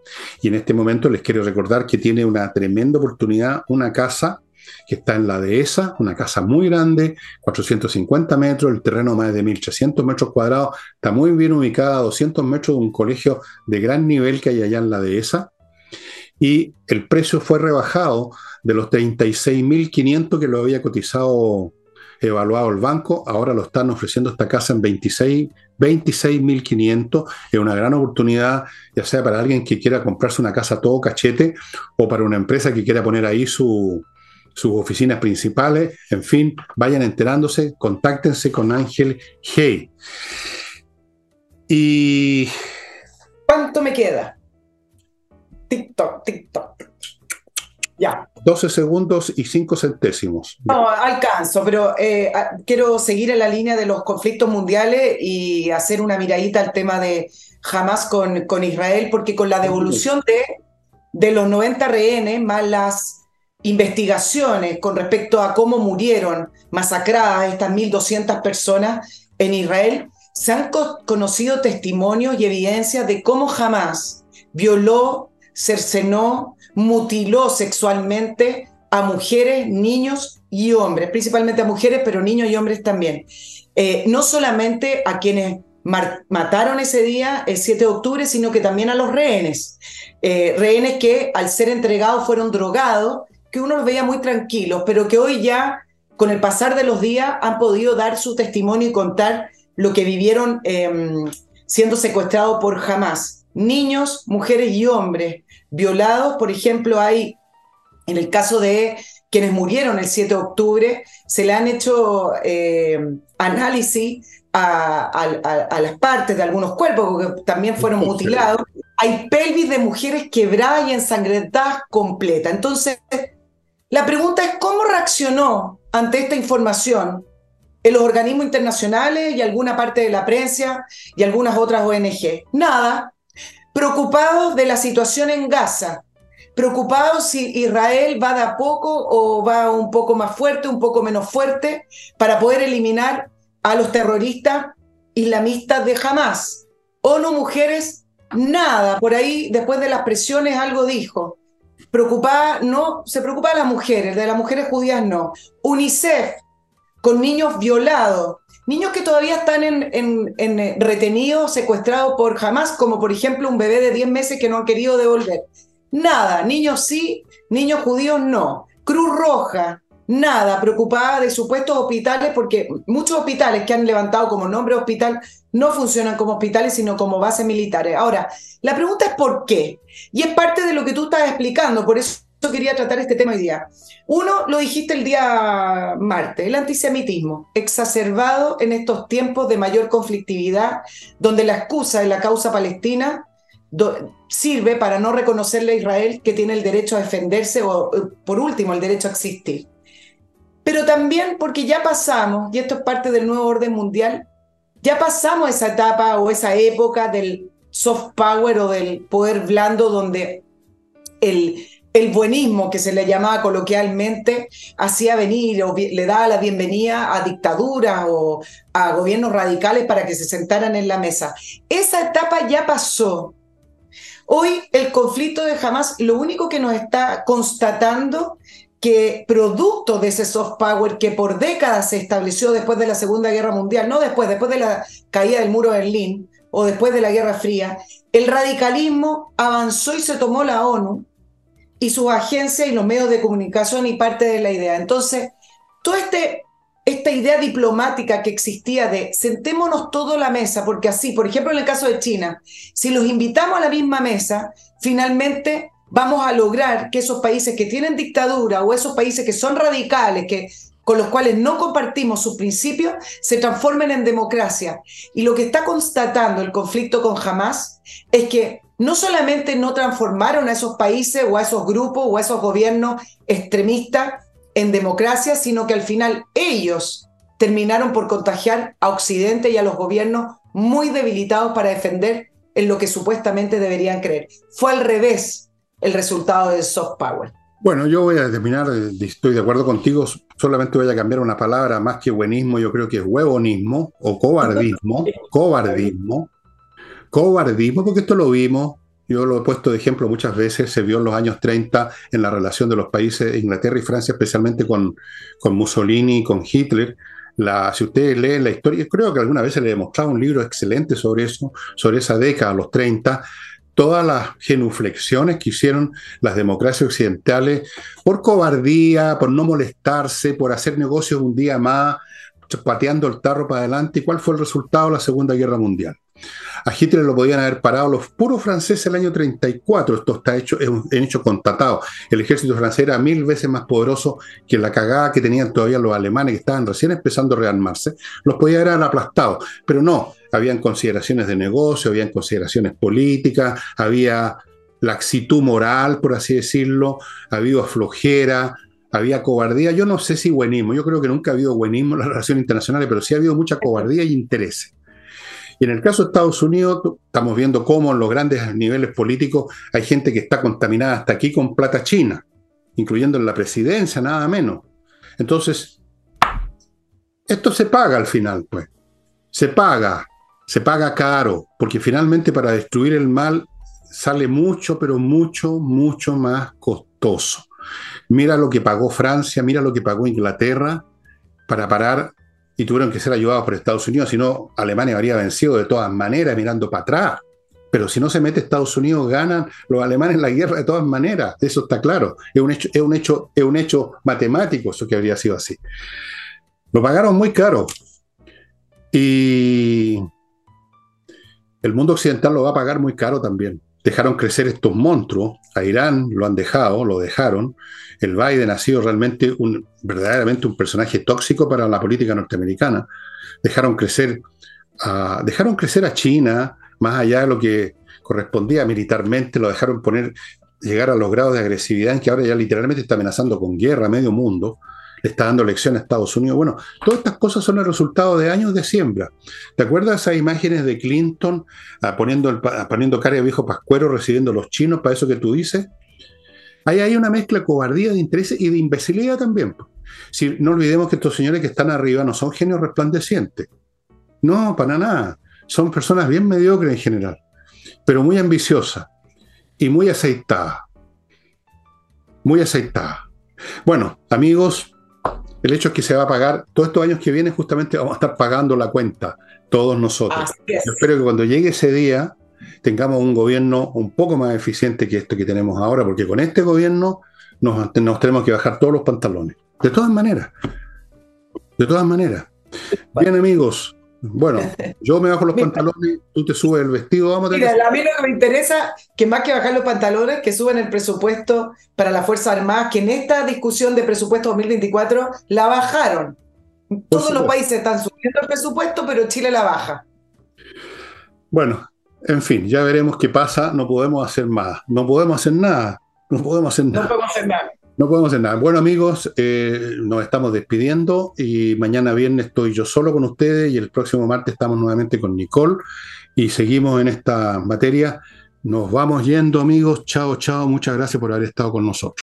Y en este momento les quiero recordar que tiene una tremenda oportunidad, una casa que está en la dehesa, una casa muy grande, 450 metros, el terreno más de 1.300 metros cuadrados, está muy bien ubicada a 200 metros de un colegio de gran nivel que hay allá en la dehesa, y el precio fue rebajado de los 36.500 que lo había cotizado evaluado el banco, ahora lo están ofreciendo esta casa en 26 26.500 es una gran oportunidad, ya sea para alguien que quiera comprarse una casa todo cachete o para una empresa que quiera poner ahí sus oficinas principales. En fin, vayan enterándose, contáctense con Ángel Hey. Y. ¿Cuánto me queda? TikTok, TikTok. Ya. 12 segundos y 5 centésimos. No, alcanzo, pero eh, quiero seguir en la línea de los conflictos mundiales y hacer una miradita al tema de Hamas con, con Israel, porque con la devolución de, de los 90 rehenes, más las investigaciones con respecto a cómo murieron masacradas estas 1.200 personas en Israel, se han conocido testimonios y evidencias de cómo Hamas violó, cercenó, mutiló sexualmente a mujeres, niños y hombres, principalmente a mujeres, pero niños y hombres también. Eh, no solamente a quienes mataron ese día, el 7 de octubre, sino que también a los rehenes. Eh, rehenes que al ser entregados fueron drogados, que uno los veía muy tranquilos, pero que hoy ya, con el pasar de los días, han podido dar su testimonio y contar lo que vivieron em, siendo secuestrados por Hamas. Niños, mujeres y hombres violados. Por ejemplo, hay, en el caso de quienes murieron el 7 de octubre, se le han hecho eh, análisis a, las partes de algunos cuerpos, que también fueron mutilados. Hay pelvis de mujeres quebradas y ensangrentadas completa. Entonces, la pregunta es cómo reaccionó ante esta información en los organismos internacionales y alguna parte de la prensa y algunas otras ONG. Nada, preocupados de la situación en Gaza, preocupados si Israel va de a poco o va un poco más fuerte, un poco menos fuerte, para poder eliminar a los terroristas islamistas de Hamas. O no mujeres, nada. Por ahí, después de las presiones, algo dijo. Preocupada, no, se preocupa de las mujeres, de las mujeres judías no. UNICEF, con niños violados, niños que todavía están eh, retenidos, secuestrados por Hamas, como por ejemplo un bebé de 10 meses que no han querido devolver. Nada, niños sí, niños judíos no. Cruz Roja, nada, preocupada de supuestos hospitales, porque muchos hospitales que han levantado como nombre hospital no funcionan como hospitales, sino como bases militares. Ahora, la pregunta es por qué. Y es parte de lo que tú estás explicando, por eso quería tratar este tema hoy día. Uno, lo dijiste el día martes, el antisemitismo, exacerbado en estos tiempos de mayor conflictividad, donde la excusa de la causa palestina sirve para no reconocerle a Israel que tiene el derecho a defenderse o, por último, el derecho a existir. Pero también porque ya pasamos, y esto es parte del nuevo orden mundial, ya pasamos esa etapa o esa época del soft power o del poder blando donde el, el buenismo que se le llamaba coloquialmente hacía venir o le daba la bienvenida a dictaduras o a gobiernos radicales para que se sentaran en la mesa. Esa etapa ya pasó. Hoy el conflicto de Hamas lo único que nos está constatando que producto de ese soft power que por décadas se estableció después de la Segunda Guerra Mundial, no después, después de la caída del muro de Berlín o después de la Guerra Fría, el radicalismo avanzó y se tomó la ONU y sus agencias y los medios de comunicación y parte de la idea. Entonces, toda este, esta idea diplomática que existía de sentémonos todos a la mesa, porque así, por ejemplo, en el caso de China, si los invitamos a la misma mesa, finalmente vamos a lograr que esos países que tienen dictadura o esos países que son radicales, que con los cuales no compartimos sus principios, se transformen en democracia. Y lo que está constatando el conflicto con Hamas es que no solamente no transformaron a esos países o a esos grupos o a esos gobiernos extremistas en democracia, sino que al final ellos terminaron por contagiar a Occidente y a los gobiernos muy debilitados para defender en lo que supuestamente deberían creer. Fue al revés el resultado del soft power. Bueno, yo voy a terminar, estoy de acuerdo contigo, solamente voy a cambiar una palabra más que buenismo, yo creo que es huevonismo o cobardismo, cobardismo, cobardismo, porque esto lo vimos, yo lo he puesto de ejemplo muchas veces, se vio en los años 30 en la relación de los países, Inglaterra y Francia, especialmente con, con Mussolini y con Hitler. Si ustedes leen la historia, creo que alguna vez se le he demostrado un libro excelente sobre eso, sobre esa década, los 30, todas las genuflexiones que hicieron las democracias occidentales por cobardía, por no molestarse, por hacer negocios un día más, pateando el tarro para adelante. ¿Y cuál fue el resultado de la Segunda Guerra Mundial? A Hitler lo podían haber parado los puros franceses el año 34. Esto está hecho, es un hecho constatado. El ejército francés era mil veces más poderoso que la cagada que tenían todavía los alemanes que estaban recién empezando a rearmarse. Los podía haber aplastado. Pero no, habían consideraciones de negocio, habían consideraciones políticas, había laxitud moral, por así decirlo, había flojera, había cobardía. Yo no sé si buenismo, yo creo que nunca ha habido buenismo en las relaciones internacionales, pero sí ha habido mucha cobardía y interés. Y en el caso de Estados Unidos, estamos viendo cómo en los grandes niveles políticos hay gente que está contaminada hasta aquí con plata china, incluyendo en la presidencia, nada menos. Entonces, esto se paga al final, pues. Se paga, se paga caro, porque finalmente para destruir el mal sale mucho, pero mucho, mucho más costoso. Mira lo que pagó Francia, mira lo que pagó Inglaterra para parar y tuvieron que ser ayudados por Estados Unidos, si no, Alemania habría vencido de todas maneras mirando para atrás. Pero si no se mete Estados Unidos, ganan los alemanes la guerra de todas maneras. Eso está claro. Es un hecho, es un hecho, es un hecho matemático eso que habría sido así. Lo pagaron muy caro. Y el mundo occidental lo va a pagar muy caro también. Dejaron crecer estos monstruos. A Irán lo han dejado, lo dejaron el Biden ha sido realmente un, verdaderamente un personaje tóxico para la política norteamericana. Dejaron crecer, a, dejaron crecer a China más allá de lo que correspondía militarmente, lo dejaron poner, llegar a los grados de agresividad en que ahora ya literalmente está amenazando con guerra a medio mundo, está dando lección a Estados Unidos. Bueno, todas estas cosas son el resultado de años de siembra. ¿Te acuerdas esas imágenes de Clinton ah, poniendo, el, poniendo cara de viejo pascuero recibiendo a los chinos para eso que tú dices? Ahí hay una mezcla de cobardía, de interés y de imbecilidad también. Si, no olvidemos que estos señores que están arriba no son genios resplandecientes. No, para nada. Son personas bien mediocres en general, pero muy ambiciosas y muy aceitadas. Muy aceitadas. Bueno, amigos, el hecho es que se va a pagar, todos estos años que vienen justamente vamos a estar pagando la cuenta, todos nosotros. espero que cuando llegue ese día tengamos un gobierno un poco más eficiente que esto que tenemos ahora, porque con este gobierno nos, tenemos que bajar todos los pantalones. De todas maneras. De todas maneras. Bien, amigos. Bueno, yo me bajo los pantalones, tú te subes el vestido, vamos a Mira, a mí lo que me interesa, que más que bajar los pantalones, que suban el presupuesto para la Fuerza Armada, que en esta discusión de presupuesto 2024 la bajaron. Todos los países están subiendo el presupuesto, pero Chile la baja. Bueno, en fin, ya veremos qué pasa. No podemos hacer más. No podemos hacer nada. No podemos hacer nada. No podemos hacer nada. No podemos hacer nada. Bueno, amigos, eh, nos estamos despidiendo y mañana viernes estoy yo solo con ustedes y el próximo martes estamos nuevamente con Nicole y seguimos en esta materia Nos vamos yendo, amigos. Chao, chao. Muchas gracias por haber estado con nosotros.